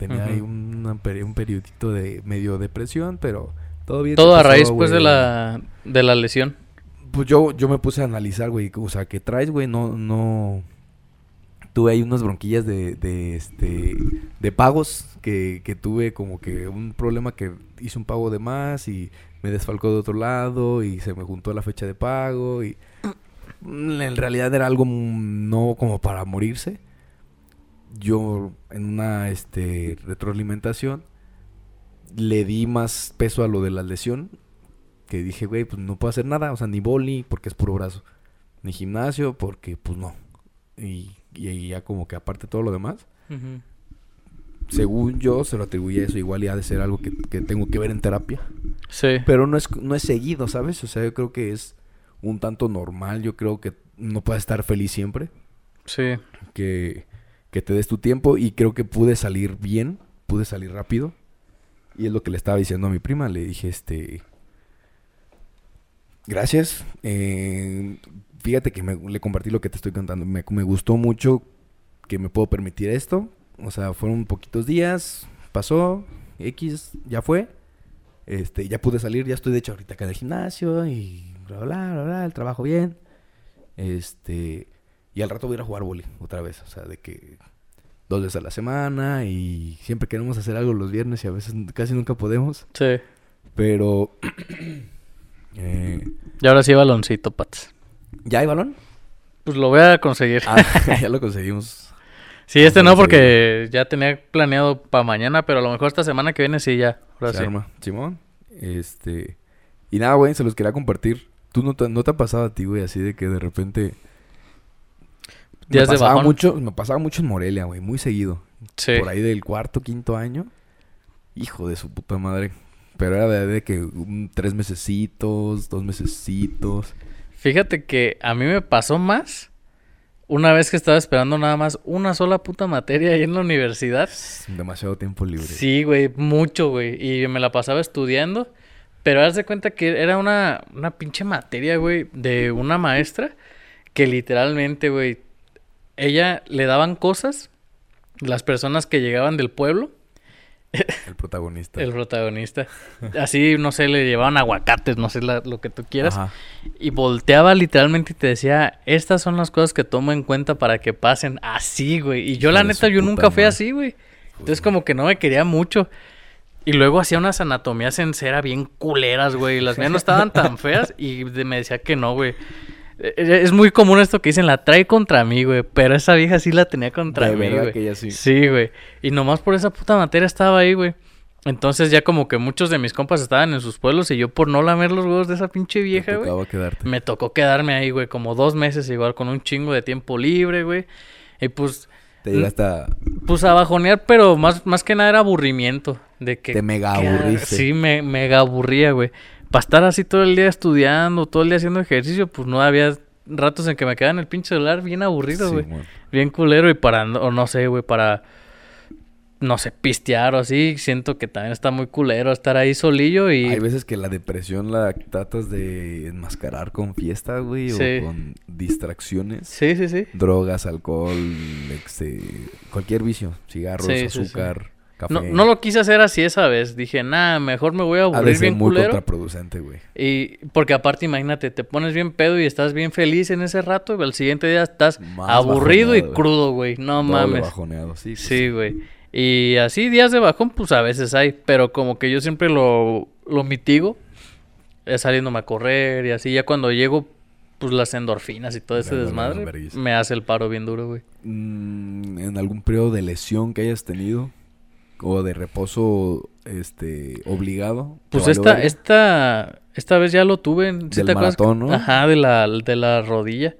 Tenía ahí una un periodito de medio depresión, pero todo bien. Todo ¿qué a raíz, pues, de la, de la lesión. Pues yo, yo me puse a analizar, güey. O sea, ¿qué traes, güey? No, no... Tuve ahí unas bronquillas de, de, este, de pagos que, que tuve como que un problema que hice un pago de más y me desfalcó de otro lado y se me juntó la fecha de pago y en realidad era algo no como para morirse. Yo en una este, retroalimentación le di más peso a lo de la lesión. Que dije, güey, pues no puedo hacer nada. O sea, ni boli porque es puro brazo. Ni gimnasio porque pues no. Y, y ya como que aparte todo lo demás. Según yo se lo atribuye a eso. Igual ya ha de ser algo que, que tengo que ver en terapia. Sí. Pero no es, no es seguido, ¿sabes? O sea, yo creo que es un tanto normal. Yo creo que no puedes estar feliz siempre. Sí. Que, que te des tu tiempo. Y creo que pude salir bien. Pude salir rápido. Y es lo que le estaba diciendo a mi prima. Le dije, este... Gracias. Eh, fíjate que me- le compartí lo que te estoy contando. Me, gustó mucho que me puedo permitir esto. O sea, fueron poquitos días. Pasó. X, ya fue. Este, ya pude salir, ya estoy de hecho ahorita acá en el gimnasio y bla, bla, bla, bla, el trabajo bien. Este, y al rato voy a ir a jugar boli otra vez, o sea, de que dos veces a la semana y siempre queremos hacer algo los viernes y a veces casi nunca podemos, Sí. pero eh, Y ahora sí, baloncito, Pats. ¿ya hay balón? Pues lo voy a conseguir. Ah, ya lo conseguimos. sí, este no, porque ya tenía planeado para mañana, pero a lo mejor esta semana que viene sí ya. Ahora Se sí. arma. Simón, este, y nada, güey, se los quería compartir. ¿Tú no te, no te ha pasado a ti, güey, así de que de repente Días de pasaba mucho, me pasaba mucho en Morelia, güey, muy seguido. Sí. Por ahí del cuarto, quinto año. Hijo de su puta madre. Pero era de, de que tres mesecitos, dos mesecitos. Fíjate que a mí me pasó más una vez que estaba esperando nada más una sola puta materia ahí en la universidad. Demasiado tiempo libre. Sí, güey, mucho, güey. Y me la pasaba estudiando. Pero haz de cuenta que era una, una pinche materia, güey, de una maestra que literalmente, güey, ella le daban cosas, las personas que llegaban del pueblo, El protagonista. el protagonista. Así, no sé, le llevaban aguacates, no sé la- lo que tú quieras. Ajá. Y volteaba literalmente y te decía, estas son las cosas que tomo en cuenta para que pasen así, güey. Y yo Hijo la neta, yo nunca fui madre. así, güey. Entonces como que no me quería mucho. Y luego hacía unas anatomías en cera bien culeras, güey. Las mías no estaban tan feas y me decía que no, güey. Es muy común esto que dicen, la trae contra mí, güey. Pero esa vieja sí la tenía contra De mí, verdad güey. que ella sí. Sí, güey. Y nomás por esa puta materia estaba ahí, güey. Entonces ya como que muchos de mis compas estaban en sus pueblos y yo por no lamer los huevos de esa pinche vieja, güey. Me tocó quedarme ahí, güey, como dos meses igual con un chingo de tiempo libre, güey. Y pues, Te llegaste a... pues a bajonear, pero más, más que nada era aburrimiento. De que... Te mega que- aburriste. Sí, me mega aburría, güey. Para estar así todo el día estudiando, todo el día haciendo ejercicio, pues no había ratos en que me quedaba en el pinche celular bien aburrido, güey. bien culero y para, no- o no sé, güey, para, no sé, pistear o así. Siento que también está muy culero estar ahí solillo y... Hay veces que la depresión la tratas de enmascarar con fiesta, güey. Sí. O con distracciones. Sí, sí, sí. Drogas, alcohol, este, cualquier vicio. Cigarros, sí. azúcar, café. No, no lo quise hacer así esa vez. Dije, nah, mejor me voy a aburrir ser bien muy culero. contraproducente, güey. Y porque aparte, imagínate, te pones bien pedo y estás bien feliz en ese rato, y al siguiente día estás Más aburrido y bajoneado, crudo, güey. No Doble mames. bajoneado, sí. pues Sí, güey. Y así días de bajón, pues a veces hay, pero como que yo siempre lo, lo mitigo, eh, saliéndome a correr y así, ya cuando llego, pues las endorfinas y todo ese desmadre, me hace el paro bien duro, güey. Mm, en algún periodo de lesión que hayas tenido o de reposo este obligado. ¿te Pues esta, esta, esta vez ya lo tuve, ¿sí Del te maratón, ¿no? Ajá, de la, de la rodilla.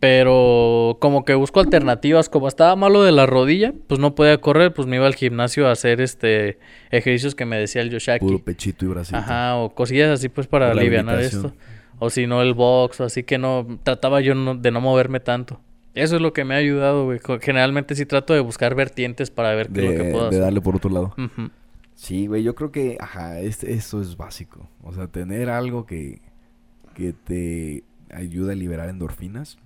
Pero como que busco alternativas, como estaba malo de la rodilla, pues no podía correr, pues me iba al gimnasio a hacer este ejercicios que me decía el Yoshaki. puro pechito y bracito. Ajá, o cosillas así pues para aliviar esto. O si no el box, o así que no, trataba yo no- de no moverme tanto. Eso es lo que me ha ayudado, güey. Generalmente sí trato de buscar vertientes para ver qué es lo que De, puedo de hacer. darle por otro lado. Sí, güey, yo creo que, ajá, es- eso es básico. O sea, tener algo que, que te ayuda a liberar endorfinas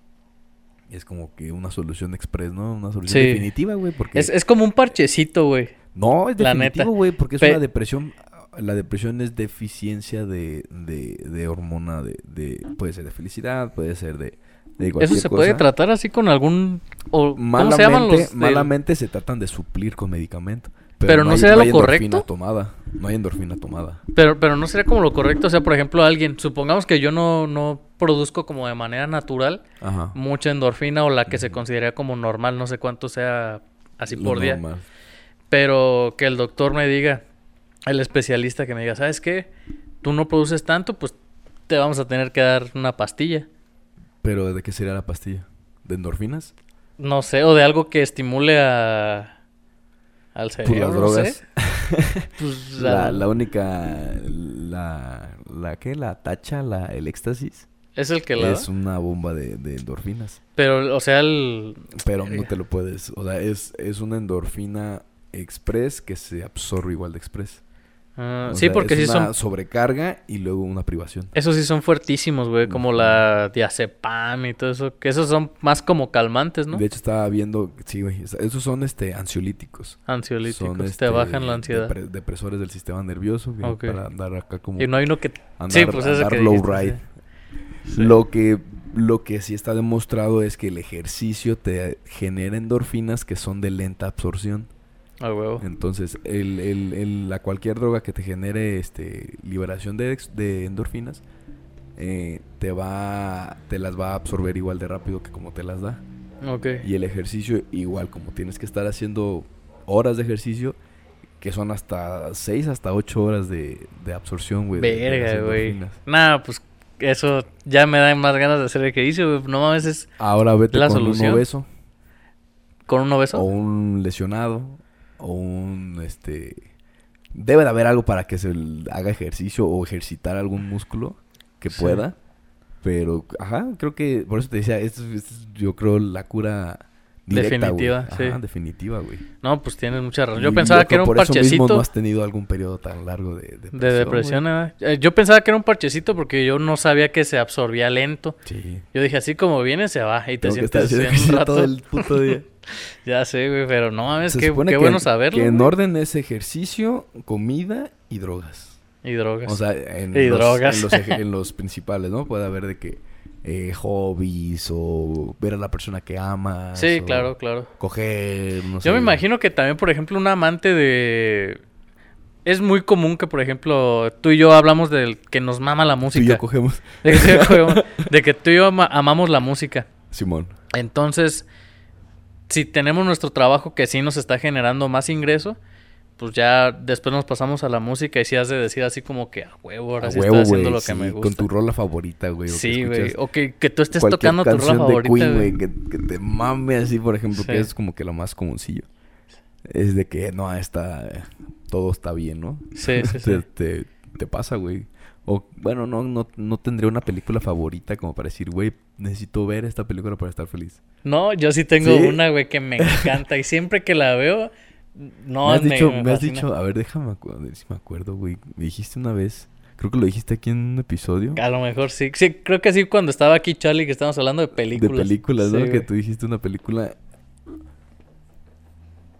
es como que una solución express, ¿no? Una solución Sí. definitiva, güey, porque... Es, es como un parchecito, güey. No, es definitivo, güey, porque es Pe- una depresión. La depresión es deficiencia de, de, de hormona de, de... Puede ser de felicidad, puede ser de, Eso se puede tratar así con algún... O, ¿Cómo Malamente, se llaman los...? malamente se tratan de suplir con medicamento. Pero no hay- sería lo hay endorfina correcto. tomada. No hay endorfina tomada. Pero, pero no sería como lo correcto. O sea, por ejemplo, alguien, supongamos que yo no, no produzco como de manera natural Ajá. mucha endorfina o la que se considera como normal, no sé cuánto sea así Lo por día. normal. Pero que el doctor me diga, el especialista que me diga, ¿sabes qué? Tú no produces tanto, pues te vamos a tener que dar una pastilla. Pero ¿de qué sería la pastilla? ¿De endorfinas? No sé, o de algo que estimule a... al cerebro. Pues las no drogas. sé. Pues, La, única... La... ¿La qué? La tacha, la, el éxtasis. Es el que la Es da. una bomba de, de endorfinas. Pero, o sea, el... Pero no te lo puedes... O sea, es, es una endorfina express que se absorbe igual de express. Ah, sí, sea, porque es sí una son... sobrecarga y luego una privación. Esos sí son fuertísimos, güey, como la diazepam y todo eso. Que esos son más como calmantes, ¿no? De hecho, estaba viendo... Sí, güey. Esos son este ansiolíticos. Ansiolíticos. Son, te este, bajan la ansiedad. depre- depresores del sistema nervioso. güey. Para andar acá como... Y no hay uno que... andar, sí, pues andar que low dijiste, ride. Sí. Lo que lo que sí está demostrado es que el ejercicio te genera endorfinas que son de lenta absorción. Huevo. Entonces, el, el, el- la cualquier droga que te genere este liberación de, endorfinas eh, te va te las va a absorber igual de rápido que como te las da. Y el ejercicio igual como tienes que estar haciendo horas de ejercicio que son hasta 6 hasta 8 horas de, de absorción, güey. Verga, güey. Nah, pues eso ya me da más ganas de hacer ejercicio, güey. No mames, es Ahora vete ¿La con solución? un obeso con un obeso. o un lesionado o un este debe de haber algo para que se haga ejercicio o ejercitar algún músculo que Sí. pueda pero ajá creo que por eso te decía esto, es- esto es, yo creo la cura directa, güey. Definitiva, sí. Ajá, definitiva güey No, pues tienes mucha razón. Yo Y pensaba que era un por eso mismo parchecito no has tenido algún periodo tan largo de depresión de depresión. ¿eh? Eh, Yo pensaba que era un parchecito porque yo no sabía que se absorbía lento. sí Yo dije, así como viene, se va. Y te tengo que estar sientes haciendo así un ejercicio todo el puto día Ya sé, güey, pero no mames, qué, qué que- bueno saberlo. que en güey. orden es ejercicio comida y drogas Y drogas. O sea, en, Y los, drogas. En, los, eje- en los principales, ¿no? Puede haber de que eh, hobbies o ver a la persona que amas. sí, claro, claro. Coger, no sé. Yo me imagino que también, por ejemplo, un amante de... Es muy común que, por ejemplo, tú y yo hablamos del que nos mama la Tú y música. yo cogemos. de, que tú y yo cogemos- de que tú y yo ama- amamos la música. Simón. Entonces, si tenemos nuestro trabajo que sí nos está generando más ingreso, pues ya después nos pasamos a la música y si has de decir así como que a huevo, ahora A sí huevo, estoy haciendo lo que sí, me Con gusta. tu rola favorita, güey. Sí, güey. O que, que tú estés tocando tu rola de favorita, Queen, güey. Que, que te mame así, por ejemplo, Sí. que es como que lo más comuncillo. Es de que, no, está... Todo está bien, ¿no? Sí, sí, te, sí. te, te pasa, güey. O, bueno, no, no, no tendría una película favorita como para decir, güey, necesito ver esta película para estar feliz. No, yo sí tengo ¿Sí? una, güey, que me encanta. y siempre que la veo, no me has me, dicho, me me has dicho, a ver, déjame a ver si me acuerdo, güey. Me dijiste una vez, creo que lo dijiste aquí en un episodio. A lo mejor sí. Sí, creo que sí, cuando estaba aquí Charlie, que estábamos hablando de películas. De películas, ¿no? Que tú dijiste una película.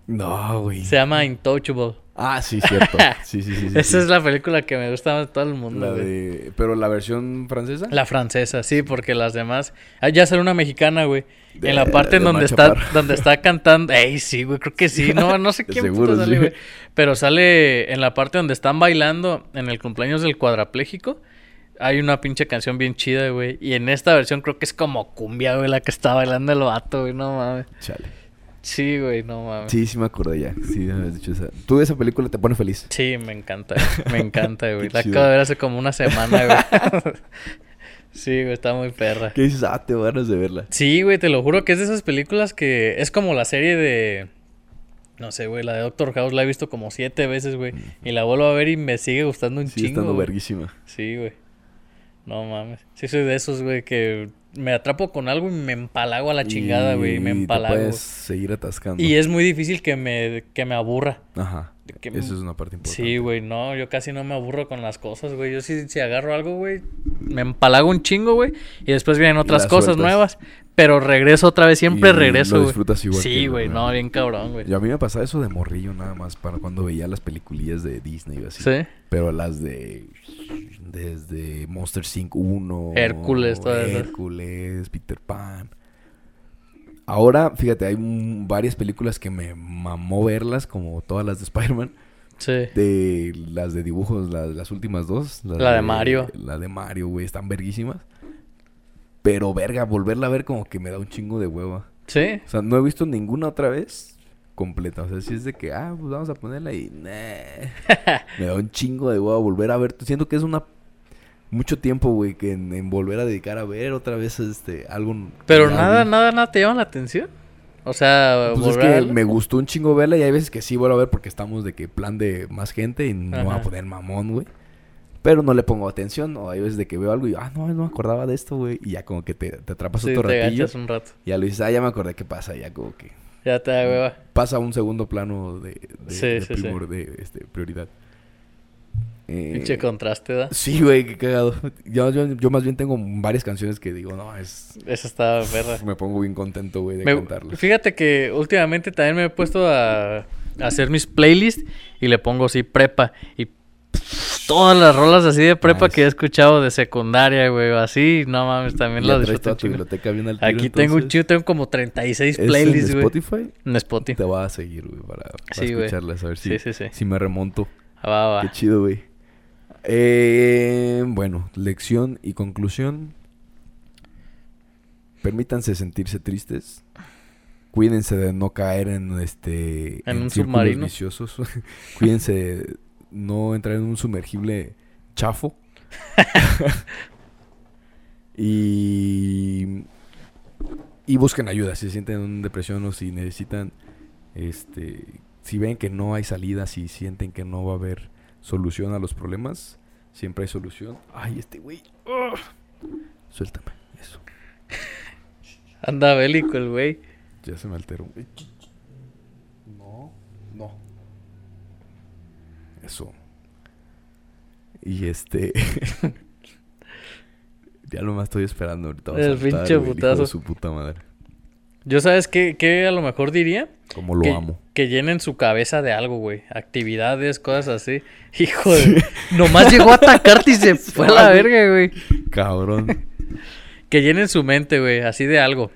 No, güey. Se llama Intouchable. Ah, sí, cierto. Sí, sí, sí. sí, Esa sí. es la película que me gusta más de todo el mundo, La güey. de... Pero la versión francesa. La francesa, sí, porque las demás. Ah, ya sale una mexicana, güey. De- en la parte en de donde está, Chaparro. donde está cantando. Ey, sí, güey, creo que sí. No, no sé quién seguro, puta sale, güey. Pero sale en la parte donde están bailando en el cumpleaños del cuadrapléjico. Hay una pinche canción bien chida, güey. Y en esta versión creo que es como cumbia, güey, la que está bailando el vato, güey. No mames. Chale. Sí, güey, no mames. Sí, sí me acordé ya. Sí, me habías dicho esa. Tú esa película te pone feliz. Sí, me encanta, me encanta, güey. La acabo de ver hace como una semana, güey. sí, güey, está muy perra. ¿Qué dices? Ah, tengo ganas de verla. Sí, güey, te lo juro que es de esas películas que es como la serie de... No sé, güey, la de Doctor House la he visto como siete veces, güey. Y la vuelvo a ver y me sigue gustando un Sí, chingo. estando güey. verguísima. Sí, güey. No mames. Sí, soy de esos, güey, que me atrapo con algo y me empalago a la chingada, güey. Me Y te empalago. puedes seguir atascando. Y es muy difícil que me, que me aburra. Ajá. que- Eso es una parte importante. Sí, güey, no, yo casi no me aburro con las cosas, güey. Yo sí, si agarro algo, güey, me empalago un chingo, güey. Y después vienen otras cosas sueltas. nuevas. Pero regreso otra vez, siempre Y regreso, lo disfrutas igual Sí, güey, no, bien cabrón, güey. Y a mí me pasaba eso de morrillo nada más para cuando veía las peliculillas de Disney o así. Sí. Pero las de. Desde Monster Inc. 1. Hércules, esas. Hércules, Peter Pan. Ahora, fíjate, hay varias películas que me mamó verlas, como todas las de Spider-Man. Sí. De las de dibujos, las, las últimas dos. las La de Mario. La de Mario, güey, están verguísimas. Pero, verga, volverla a ver como que me da un chingo de hueva. Sí. O sea, no he visto ninguna otra vez completa. O sea, si es de que, ah, pues vamos a ponerla y... nah. me da un chingo de hueva volver a ver. Siento que es una... Mucho tiempo, güey, que en, en volver a dedicar a ver otra vez este algo... Pero nada, nada, nada te llama la atención. O sea, Pues es volver que me gustó un chingo verla y hay veces que sí vuelvo a ver porque estamos de que plan de más gente y no voy a poner mamón, güey. Pero no le pongo atención o hay veces de que veo algo y ah, no, no me acordaba de esto, güey. Y ya como que te, te atrapas Sí, otro te ratillo. un rato. Y ya lo dices, ah, ya me acordé qué pasa. Ya como que Ya te da hueva. pasa a un segundo plano de, de, Sí, de sí, primor- de, este, prioridad. Eh, Pinche contraste, ¿da? sí, güey, qué cagado. Yo, yo, yo más bien tengo varias canciones que digo, no, es... Esa está perra. Me pongo bien contento, güey, de Me- cantarlas. fíjate que últimamente también me he puesto a, a hacer mis playlists y le pongo así prepa y todas las rolas así de prepa Nice. que he escuchado de secundaria, güey, así, no mames, también las disfruto un tu biblioteca bien al tiro, Aquí tengo un chido, tengo como 36 ¿Es en playlists, güey. Spotify? En Spotify. Te voy a seguir, güey, para, para Sí, escucharlas, a ver si, Sí, sí, sí. si me remonto. Ah, Va, va. Qué chido, güey. Eh, bueno, lección y conclusión. Permítanse sentirse tristes. Cuídense de no caer en este En un círculos submarino. viciosos. Cuídense de no entrar en un sumergible chafo. y y busquen ayuda si se sienten en depresión o si necesitan este si ven que no hay salida, si sienten que no va a haber solución a los problemas, siempre hay solución. Ay, este güey. Suéltame, eso. Anda bélico el güey. Ya se me alteró. No, no. Eso. Y este. ya lo más estoy esperando ahorita. va El pinche putazo. de su puta madre. Yo sabes qué, qué a lo mejor diría Como lo que, amo. que llenen su cabeza de algo, güey. Actividades, cosas así. Hijo de... Nomás llegó a atacarte y se fue a la verga, güey. Cabrón. Que llenen su mente, güey. Así de algo.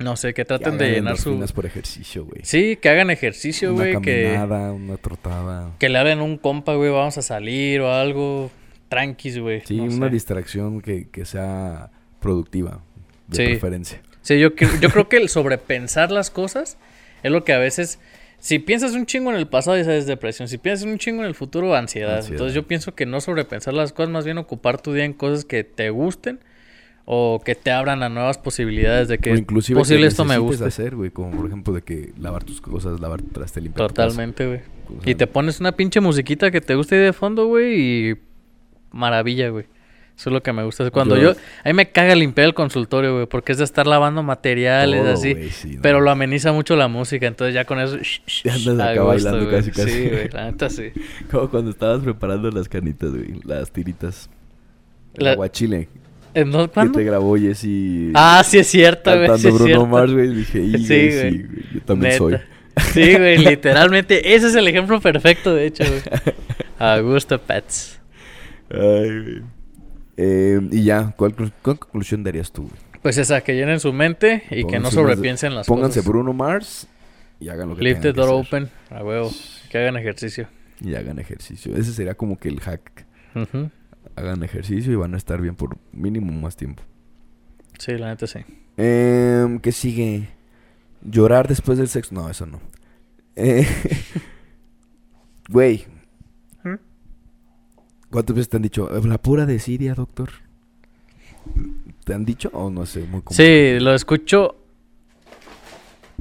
No sé, que traten de llenar su... por ejercicio, güey. Sí, que hagan ejercicio, Una güey. Que, caminada, una trotada. que le hablen un compa, güey. Vamos a salir o algo. Tranquis, güey. Sí, no una sé. distracción que, que sea productiva, de Sí. preferencia. Sí, yo, yo creo que el sobrepensar las cosas es lo que a veces... Si piensas un chingo en el pasado, ya sabes depresión. Si piensas un chingo en el futuro, ansiedad. Ansiedad. Entonces yo pienso que no sobrepensar las cosas, más bien ocupar tu día en cosas que te gusten o que te abran a nuevas posibilidades de que o inclusive posible que esto me guste. hacer, güey, como por ejemplo de que lavar tus cosas, lavar traste, limpiar. Totalmente, güey. Y te pones una pinche musiquita que te guste de fondo, güey, y maravilla, güey. Eso es lo que me gusta. Cuando Yo- yo... A mí me caga limpiar el consultorio, güey, porque es de estar lavando materiales, todo, así. güey, sí, no. Pero lo ameniza mucho la música, entonces ya con eso... Ya andas acá gusto, bailando casi, casi. Sí, güey, la neta sí. Como cuando estabas preparando las canitas, güey, las tiritas. El La- aguachile. ¿En dónde- Que ¿Cuándo? te grabó Jessy Ah, sí es cierto, güey, cantando sí Bruno cierto. Mars, güey. Dije, y, Sí, güey, sí, güey, Yo también Neta. soy. Sí, güey, literalmente. Ese es el ejemplo perfecto, de hecho, güey. A gusto, Pets. Ay, güey. Eh, y ya, ¿cuál, cuál conclusión darías tú, güey? Pues esa, que llenen su mente y que no Pónganse sobrepiensen las Pónganse cosas. Bruno Mars y hagan lo que Leave the que door open, a huevo. Que hagan ejercicio. Y hagan ejercicio. Ese sería como que el hack. Ujú. Hagan ejercicio y van a estar bien por mínimo más tiempo. Sí, la neta sí. Em, ¿Qué sigue? ¿Llorar después del sexo? No, eso no. Eh, Güey, ¿Mm? ¿cuántas veces te han dicho? "Eh, La pura desidia, doctor. ¿Te han dicho o no sé? Muy común. Sí, lo escucho.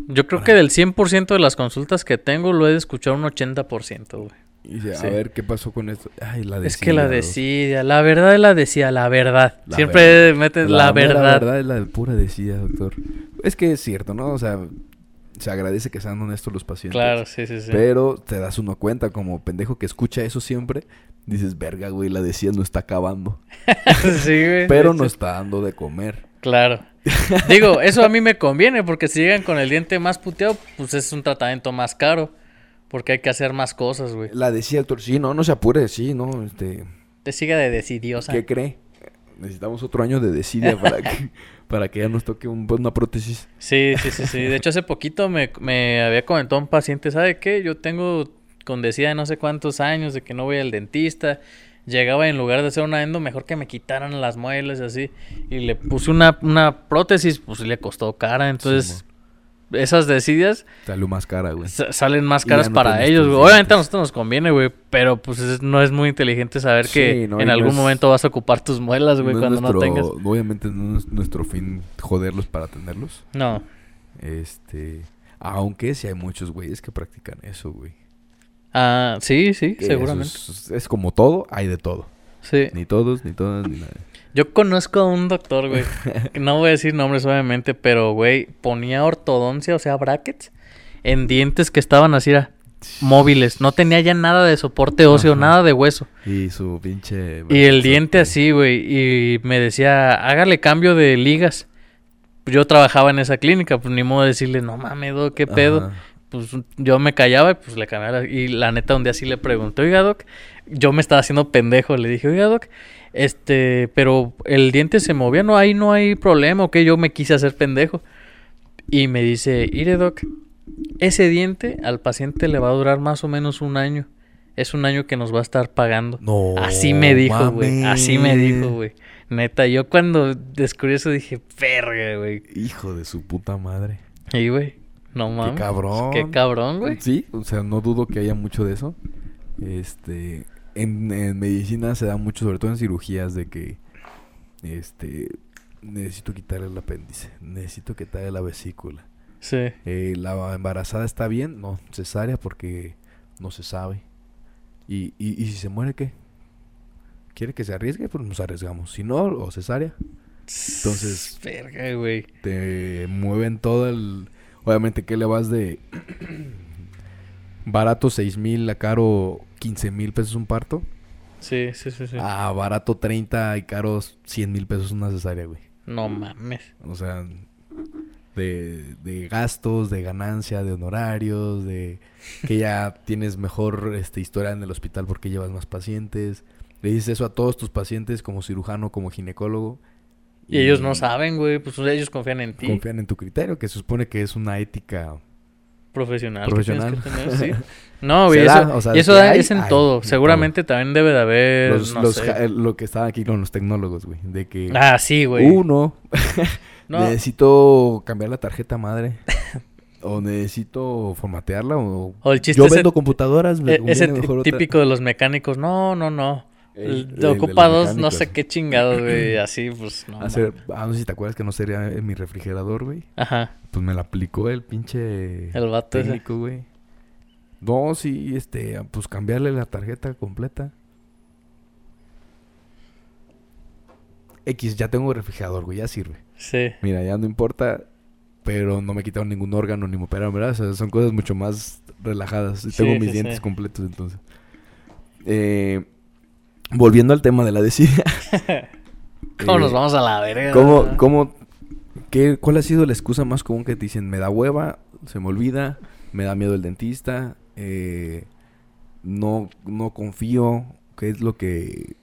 Yo creo que del 100% de las consultas que tengo lo he de escuchar un 80%, güey. Y dice, Sí. a ver, ¿qué pasó con esto? Ay, la Es que la desidia, la verdad es la decía, la verdad. La Siempre verdad. metes la, mera verdad. verdad es la pura desidia, doctor. Es que es cierto, ¿no? O sea, se agradece que sean honestos los pacientes. Claro, sí, sí, sí. Pero te das uno cuenta como pendejo que escucha eso siempre. Dices, verga, güey, la decía no está acabando. sí, güey. Pero no está dando de comer. Claro. Digo, eso a mí me conviene porque si llegan con el diente más puteado, pues es un tratamiento más caro. Porque hay que hacer más cosas, güey. La decía, doctor, sí, no, no se apure, sí, no, este... Te siga de decidiosa. ¿Qué cree? Necesitamos otro año de desidia para que, para que ya nos toque un- una prótesis. Sí, sí, sí, sí. De hecho, hace poquito me, me había comentado un paciente, ¿sabe qué? Yo tengo con decía de no sé cuántos años de que no voy al dentista. Llegaba y en lugar de hacer una endo, mejor que me quitaran las muelas así. Y le puse una, una prótesis, pues le costó cara. Entonces, esas decidias Salió más cara, güey. sa- salen más caras para ellos. güey. Obviamente a nosotros nos conviene, güey. Pero pues es- no es muy inteligente saber que no, en no algún es- momento vas a ocupar tus muelas, güey, cuando no tengas. Obviamente no es nuestro fin joderlos para tenerlos. No. Este. Aunque sí hay muchos güeyes que practican eso, güey. Ah, sí, sí, Que seguramente. Es, es como todo, hay de todo. Sí. Ni todos, ni todas, ni nada. Yo conozco a un doctor, güey. no voy a decir nombres, obviamente, pero, güey, ponía ortodoncia, o sea, brackets, en dientes que estaban así, era, móviles. No tenía ya nada de soporte óseo, Ajá. nada de hueso. Y su pinche. Y el diente así, güey. Y me decía, hágale cambio de ligas. Yo trabajaba en esa clínica, pues ni modo de decirle, no mames, doc, qué pedo. Ajá. Pues yo me callaba y pues le cambiaba. Y la neta, un día sí le pregunté, oiga, doc, yo me estaba haciendo pendejo. Le dije, oiga, doc, este, pero el diente se movía, no, ahí no hay problema, ok, yo me quise hacer pendejo. Y me dice, ire, doc, ese diente al paciente le va a durar más o menos un año. Es un año que nos va a estar pagando. No. Así me dijo, güey. Así me dijo, güey. Neta, yo cuando descubrí eso dije, verga, güey. Hijo de su puta madre. Y, güey, no mames. cabrón. Qué cabrón, güey. Sí, o sea, no dudo que haya mucho de eso. Este, en, en medicina se da mucho, sobre todo en cirugías, de que, este, necesito quitarle el apéndice, necesito quitarle la vesícula. Sí. Eh, la embarazada está bien, no, cesárea porque no se sabe. Y, y, y si se muere, ¿qué? ¿Quiere que se arriesgue? Pues nos arriesgamos. Si no, o cesárea. Entonces- Verga, güey. te mueven todo el... Obviamente, ¿qué le vas de barato 6 mil a caro 15 mil pesos un parto? Sí, sí, sí, sí. A barato 30 y caro 100 mil pesos una cesárea, güey. No mames. O sea, de, de gastos, de ganancia, de honorarios, de que ya tienes mejor este, historia en el hospital porque llevas más pacientes. Le dices eso a todos tus pacientes como cirujano, como ginecólogo. Y ellos no saben, güey. Pues ellos confían en ti. Confían en tu criterio, que se supone que es una ética Profesional. que Profesional. tienes que tener, sí. No, güey. Eso, da, o sea, y eso que da- hay, es en hay, todo. en Seguramente también debe de haber. los, no los sé. ja- eh, lo que estaba aquí con los tecnólogos, güey. De que Ah, sí, güey. uno, no. necesito cambiar la tarjeta madre. o necesito formatearla. O, O el chiste yo ese- vendo computadoras. me E- ese mejor otra. típico de los mecánicos. No, no, no. El- El- ocupa dos, no sé qué chingados, güey. Así, pues, no. Hacer, ah, no sé si te acuerdas que no sería en mi refrigerador, güey. Ajá. Pues me la aplicó el pinche El vato técnico, güey. No, sí, este, pues cambiarle la tarjeta completa. X, ya tengo refrigerador, güey, ya sirve. Sí. Mira, ya no importa, pero no me quitaron ningún órgano ni me operaron, ¿verdad? O sea, son cosas mucho más relajadas. Sí, tengo sí, mis dientes sí. completos, entonces. Eh, volviendo al tema de la desidia. ¿Cómo eh, nos vamos a la verga? ¿Cómo, cómo, qué, cuál ha sido la excusa más común que te dicen? Me da hueva, se me olvida, me da miedo el dentista, eh, no, no confío. ¿Qué es lo que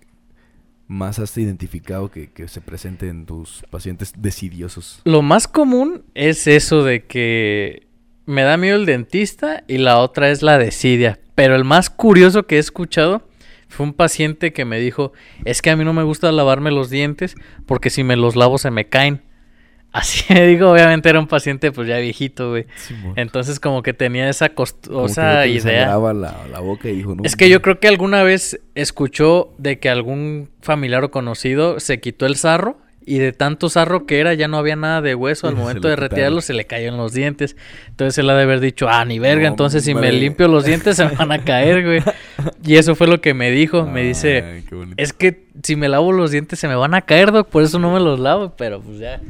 más has identificado que, se presente en tus pacientes desidiosos? Lo más común es eso de que me da miedo el dentista y la otra es la desidia. Pero el más curioso que he escuchado fue un paciente que me dijo, es que a mí no me gusta lavarme los dientes porque si me los lavo se me caen. Así me digo, obviamente era un paciente pues ya viejito, güey. Entonces como que tenía esa, cost- o Como que esa no te idea. La, la boca y dijo, no. Es que yo creo que alguna vez escuchó de que algún familiar o conocido se quitó el sarro y de tanto sarro que era ya no había nada de hueso al Se momento de retirarlo se le cayó en los dientes. Entonces él ha de haber dicho, ah, ni verga, No, entonces si me limpio los dientes se me van a caer, güey. Y eso fue lo que me dijo. Me dice, es que si me lavo los dientes se me van a caer, doc, por eso no me los lavo, pero pues ya.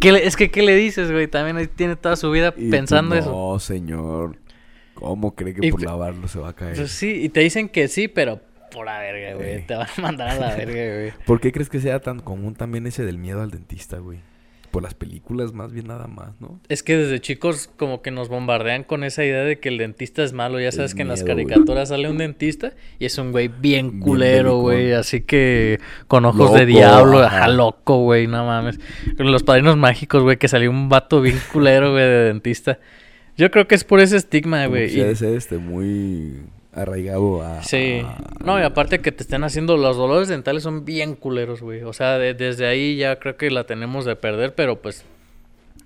¿Qué le- es que, ¿qué le dices, güey? También ahí tiene toda su vida Y tú, pensando eso. No, señor. ¿Cómo cree que Y por lavarlo se va a caer? Pues sí, y te dicen que sí, pero por la verga, güey. Ey. Te van a mandar a la verga, güey. ¿Por qué crees que sea tan común también ese del miedo al dentista, güey? Por las películas más bien nada más, ¿no? Es que desde chicos como que nos bombardean con esa idea de que el dentista es malo. Ya Es sabes que en las güey. caricaturas sale un dentista y es un güey bien Bien culero, güey. Así que con ojos de diablo, ajá. ajá, loco, güey, no mames. Los padrinos mágicos, güey, que salió un vato bien culero, güey, de dentista. Yo creo que es por ese estigma, güey. y- ser este muy arraigado a... Sí. a- No, y aparte que te estén haciendo los dolores dentales son bien culeros, güey. O sea, de- desde ahí ya creo que la tenemos de perder, pero pues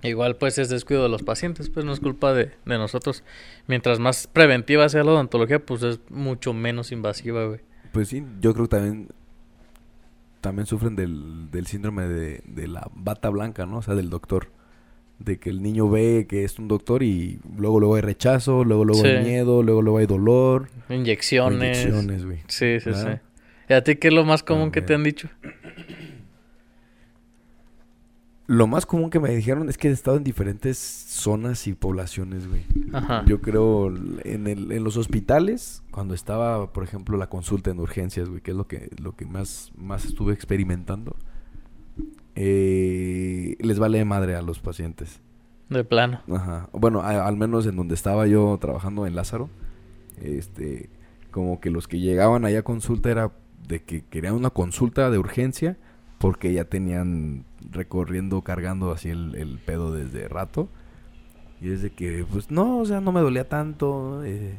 igual pues es descuido de los pacientes, pues no es culpa de, de nosotros. Mientras más preventiva sea la odontología, pues es mucho menos invasiva, güey. Pues sí, yo creo que también también sufren del, del síndrome de, de la bata blanca, ¿no? O sea, del doctor. De que el niño ve que es un doctor y luego luego hay rechazo, luego luego hay miedo, luego luego hay dolor. Inyecciones. Inyecciones, güey. Sí, sí, ¿verdad? sí. ¿Y a ti qué es lo más común que te han dicho? Lo más común que me dijeron es que he estado en diferentes zonas y poblaciones, güey. Ajá. Yo creo en, el, en los hospitales, cuando estaba, por ejemplo, la consulta en urgencias, güey, que es lo que, lo que más, más estuve experimentando, eh, les vale madre a los pacientes. De plano. Ajá. Bueno, a- al menos en donde estaba yo trabajando en Lázaro, este, como que los que llegaban allá a consulta era de que querían una consulta de urgencia porque ya tenían recorriendo, cargando así el, el pedo desde rato. Y es de que, pues no, o sea, no me dolía tanto, eh,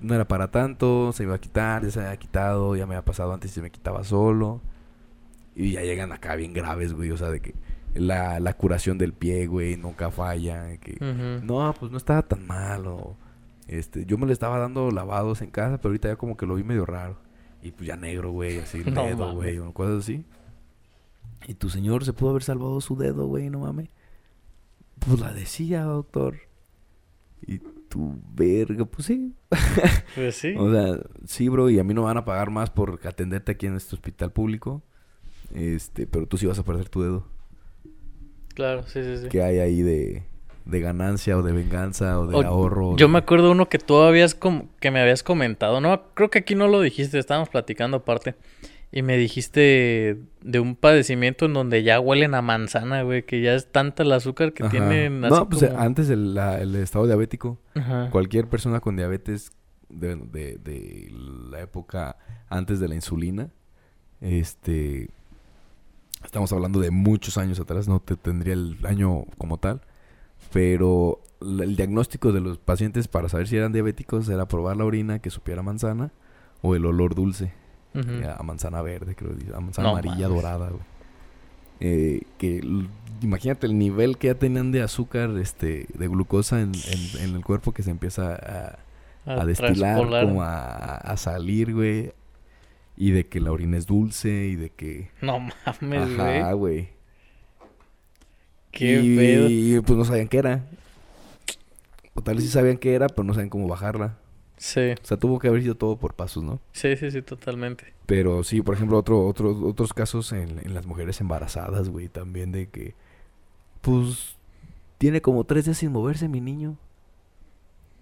no era para tanto, se iba a quitar, ya se había quitado, ya me había pasado antes y se me quitaba solo. Y ya llegan acá bien graves, güey, o sea, de que la, la curación del pie, güey, nunca falla, que no, pues no estaba tan malo. Este, yo me le estaba dando lavados en casa, pero ahorita ya como que lo vi medio raro. Y pues ya negro, güey, así el No dedo, güey, o cosas así. Y tu señor se pudo haber salvado su dedo, güey, no mames. Pues la decía, doctor. Y tu verga, pues sí. Pues sí. O sea, sí, bro, y a mí no me van a pagar más por atenderte aquí en este hospital público. Este, pero tú sí vas a perder tu dedo. Claro, sí, sí, sí. ¿Qué hay ahí de, de ganancia o de venganza o de O- ahorro? Yo de- me acuerdo uno que tú habías com- que me habías comentado, no, creo que aquí no lo dijiste, estábamos platicando aparte. Y me dijiste de un padecimiento en donde ya huelen a manzana, güey, que ya es tanta el azúcar que Ajá. tienen así No, pues como- antes el, la- el estado diabético, Ajá. cualquier persona con diabetes de, de- de la época antes de la insulina, este, estamos hablando de muchos años atrás, no te tendría el año como tal, pero el diagnóstico de los pacientes para saber si eran diabéticos era probar la orina que supiera manzana o el olor dulce. Ujú. eh, a manzana verde, creo, a manzana No amarilla dorada, güey. Eh, que imagínate el nivel que ya tenían de azúcar, este, de glucosa en, en- en el cuerpo que se empieza a, a destilar, como a, a salir, güey. Y de que la orina es dulce y de que... No mames, Ajá, güey. güey. Qué y, pedo. y, pues no sabían qué era. O tal vez sí sabían qué era, pero no sabían cómo bajarla. Sí, O sea, tuvo que haber sido todo por pasos, ¿no? sí, sí, sí, totalmente. Pero sí, por ejemplo, otro, otro, otros casos en, en las mujeres embarazadas, güey, también de que, pues, tiene como tres días sin moverse mi niño.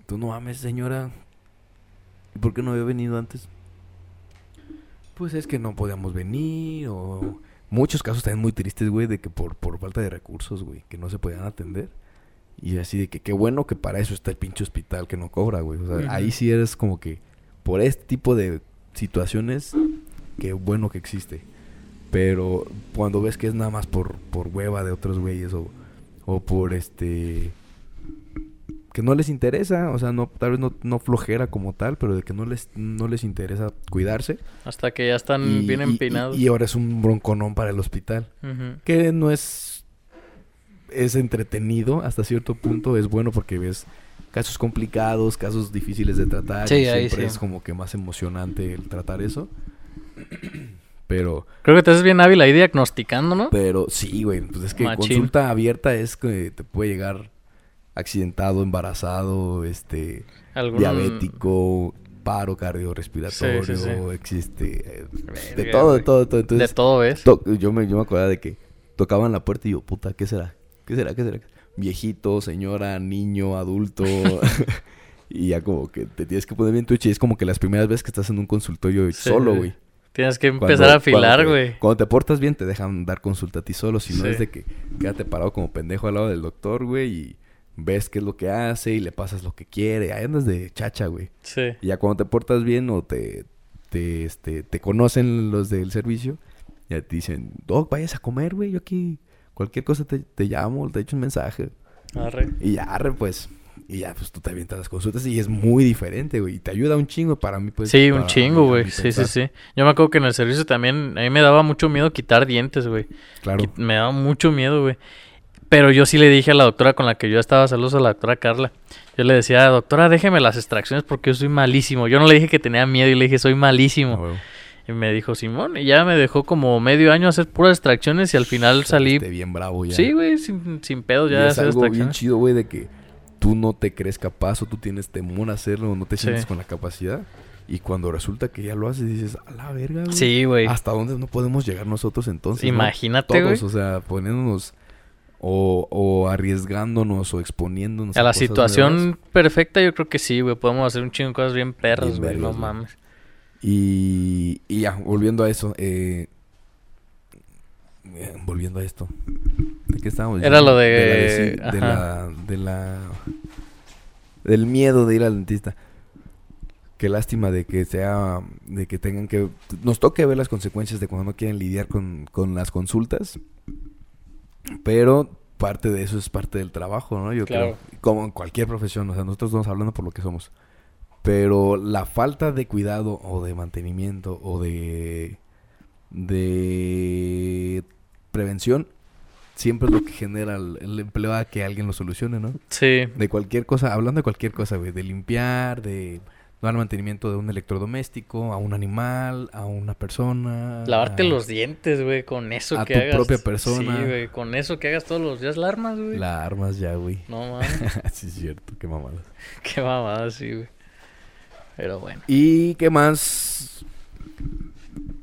Tú no mames, señora. ¿Y por qué no había venido antes? Pues es que no podíamos venir o... Muchos casos también muy tristes, güey, de que por, por falta de recursos, güey, que no se podían atender. Y así de que qué bueno que para eso está el pinche hospital que no cobra, güey. O sea, ahí sí eres como que por este tipo de situaciones, qué bueno que existe. Pero cuando ves que es nada más por, por hueva de otros güeyes o, o por este... Que no les interesa, o sea, no, tal vez no, no flojera como tal, pero de que no les, no les interesa cuidarse. Hasta que ya están y- bien y- y- empinados. Y, ahora es un bronconón para el hospital. Que no es... Es entretenido hasta cierto punto, es bueno porque ves casos complicados, casos difíciles de tratar. Sí, y ahí siempre sí. es como que más emocionante el tratar eso. Pero, Creo que te haces bien hábil ahí diagnosticando, ¿no? pero sí, güey, pues es que Machín. consulta abierta es que te puede llegar accidentado, embarazado, este, Algún... diabético, paro cardiorrespiratorio, Sí, sí, sí. existe eh, de todo, de todo, de todo. Entonces, de todo, ¿ves? to- yo me yo me acordaba de que tocaban la puerta y yo, puta, ¿qué será? ¿Qué será? ¿Qué será? Viejito, señora, niño, adulto. y ya como que te tienes que poner bien tuche. Y es como que las primeras veces que estás en un consultorio solo, güey. Tienes que Cuando- empezar a afilar, cuando güey. Cuando te portas bien, te dejan dar consulta a ti solo. Si no es de que quédate parado como pendejo al lado del doctor, güey, y ves qué es lo que hace y le pasas lo que quiere. Ahí andas de chacha, güey. Sí. Y ya cuando te portas bien o te, te, este, te conocen los del servicio, ya te dicen, Doc, vayas a comer, güey. Yo aquí, cualquier cosa te, te llamo, te echo un mensaje. Arre. Y ya, arre, pues. Y ya, pues tú te avientas las consultas y es muy diferente, güey. Y te ayuda un chingo para mí, pues. Sí, un chingo, güey. Sí, sí, sí. Yo me acuerdo que en el servicio también, a mí me daba mucho miedo quitar dientes, güey. Claro. Me daba mucho miedo, güey. Pero yo sí le dije a la doctora con la que yo estaba, saludos a la doctora Carla. Yo le decía, doctora, déjeme las extracciones porque yo soy malísimo. Yo no le dije que tenía miedo y le dije, soy malísimo. Ah. Y me dijo, Simón, y ya me dejó como medio año hacer puras extracciones y al final salí. Bien bravo ya. Sí, güey, sin, sin pedos Y ya de es algo bien chido, güey, de que tú no te crees capaz o tú tienes temor a hacerlo o no te Sí. sientes con la capacidad. Y cuando resulta que ya lo haces, dices, a la verga, güey. Sí, güey. ¿Hasta dónde no podemos llegar nosotros entonces? Imagínate, güey. Todos, o sea, poniéndonos o, o arriesgándonos o exponiéndonos A la cosas situación nuevas. perfecta, yo creo que sí, güey. Podemos hacer un chingo de cosas bien perras, güey. No mames. Y, y ya, volviendo a eso. Eh, eh, volviendo a esto. ¿De qué estábamos Era lo de- De la, de, ajá. la, de la- Del miedo de ir al dentista. Qué lástima de que sea... De que tengan que... Nos toque ver las consecuencias de cuando no quieren lidiar con, con las consultas. Pero parte de eso es parte del trabajo, ¿no? Yo Claro. creo. Como en cualquier profesión. O sea, nosotros estamos hablando por lo que somos. Pero la falta de cuidado o de mantenimiento o de, de prevención siempre es lo que genera el, el empleo a que alguien lo solucione, ¿no? Sí. De cualquier cosa, hablando de cualquier cosa, güey, de limpiar, de dar mantenimiento de un electrodoméstico, a un animal, a una persona. Lavarte a los dientes, güey, con eso a que tu hagas. propia persona. Sí, güey, con eso que hagas todos los días las armas, güey. La armas ya, güey. No mames, sí, es cierto, qué mamada. qué mamada, sí, güey. Pero bueno. ¿Y qué más?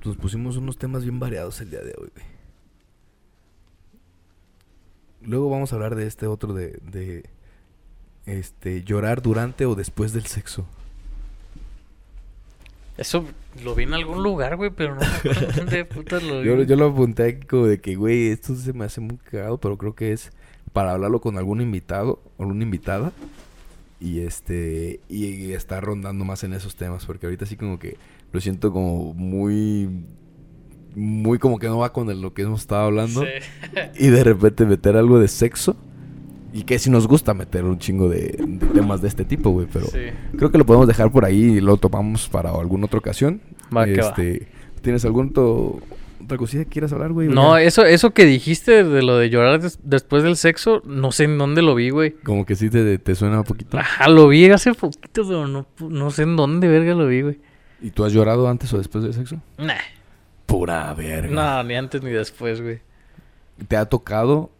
Nos pusimos unos temas bien variados el día de hoy, güey. Luego vamos a hablar de este otro de, de este llorar durante o después del sexo. Eso lo vi en algún lugar, güey, pero no me acuerdo dónde putas lo vi. Yo, yo lo apunté aquí como de que, güey, esto se me hace muy cagado, pero creo que es para hablarlo con algún invitado o alguna invitada. Y este, y estar rondando más en esos temas, porque ahorita sí como que lo siento como muy, muy como que no va con el- lo que hemos estado hablando. Sí. Y de repente meter algo de sexo. Y que sí nos gusta meter un chingo de, de temas de este tipo, güey, pero... Sí. Creo que lo podemos dejar por ahí y lo tomamos para alguna otra ocasión. Va este, ¿Tienes algún otro, otra cosilla que quieras hablar, güey? No, Ya. eso, eso que dijiste de lo de llorar des- después del sexo, no sé en dónde lo vi, güey. Como que sí te, te suena un poquito. Ajá, lo vi hace poquito, pero no, no sé en dónde verga lo vi, güey. ¿Y tú has llorado antes o después del sexo? Nah. Pura verga. No, ni antes ni después, güey. ¿Te ha tocado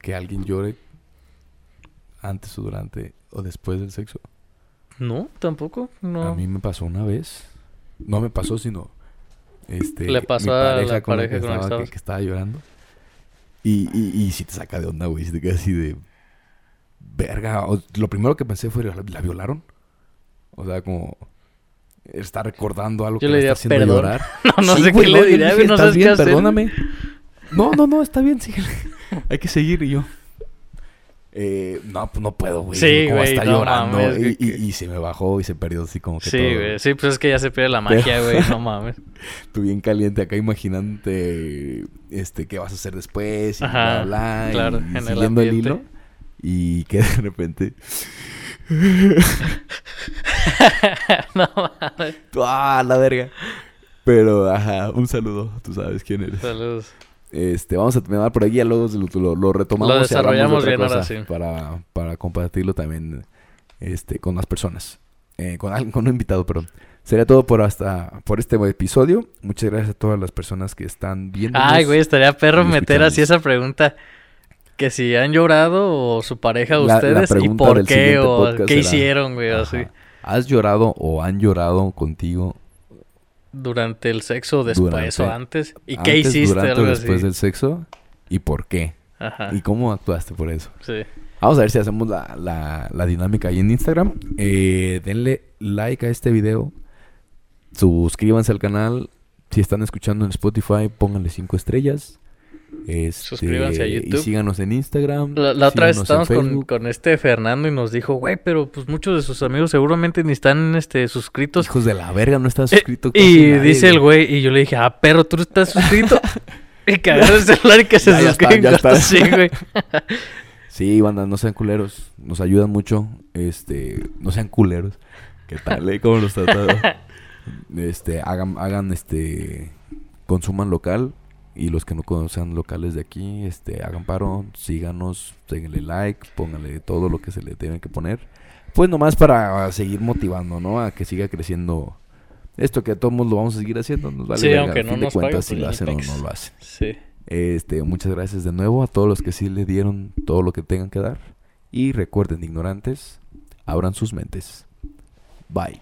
que alguien llore antes o durante o después del sexo? No, tampoco. No. A mí me pasó una vez. No me pasó, sino... Este, Le pasó mi a la con la pareja que con estaba, que, que estaba llorando. Y, y, y si te saca de onda, güey. Si te quedas así de... Verga. o- lo primero que pensé fue, ¿la, la violaron? O sea, como... Está recordando algo Yo que le le está haciendo "Perdón". llorar. No, no Sí, sé güey, qué no, le diría, dije. No "¿Estás sabes qué bien? hacer. Perdóname. No, no, no, está bien, síguele. Hay que seguir y yo. Eh, no, pues no puedo, güey. Sí, Como güey, está no llorando. mames, y, se me bajó y se perdió así como que Sí, todo. güey. Sí, pues es que ya se pierde la magia, güey. No mames. Tú bien caliente acá imaginándote este, qué vas a hacer después y Ajá, bla, bla, claro, y en el siguiendo el, hilo. Y que de repente, no mames. ¡ah, la verga! Pero, ajá, un saludo, tú sabes quién eres. Saludos. Este, vamos a terminar por aquí, ya luego lo, retomamos Lo y desarrollamos otra bien ahora, sí. para, para compartirlo también este, con las personas. Eh, con alguien, con un invitado, perdón. Sería todo por hasta por este episodio. Muchas gracias a todas las personas que están viendo. Ay, güey, estaría perro y meter así esa pregunta. Que si han llorado o su pareja La- la ustedes y por qué o qué será- hicieron, güey, así. ¿Has llorado o han llorado contigo Durante el sexo, después Durante- o antes. ¿Y qué antes, hiciste? durante o Algo después así. del sexo? ¿Y por qué? Ajá. ¿Y cómo actuaste por eso? Sí. Vamos a ver si hacemos la, la- la dinámica ahí en Instagram. Eh, denle like a este video. Suscríbanse al canal. Si están escuchando en Spotify, pónganle cinco estrellas. Este, Suscríbanse a YouTube. Y síganos en Instagram. La, la otra vez estábamos con, con este Fernando y nos dijo, güey, pero pues muchos de sus amigos seguramente ni están este, suscritos. Hijos de la verga, no está Eh, suscrito. casi y nadie, dice el güey, y yo le dije, ah, pero tú estás suscrito. y que agarra el celular y que se está. Sí, güey. Sí, banda, no sean culeros. Nos ayudan mucho. Este, no sean culeros. ¿Qué tal, eh? ¿Cómo los tratado? Este, hagan, hagan, este, consuman local. Y los que no conozcan locales de aquí, este, hagan paro, síganos, denle like, pónganle todo lo que se le tiene que poner. Pues nomás para seguir motivando, ¿no? A que siga creciendo esto que todos lo vamos a seguir haciendo. Nos vale Sí, verga, aunque no nos cuentas, si pues lo ya hacen o no lo hacen. Sí. Este, muchas gracias de nuevo a todos los que sí le dieron todo lo que tengan que dar. Y recuerden, ignorantes, abran sus mentes. Bye.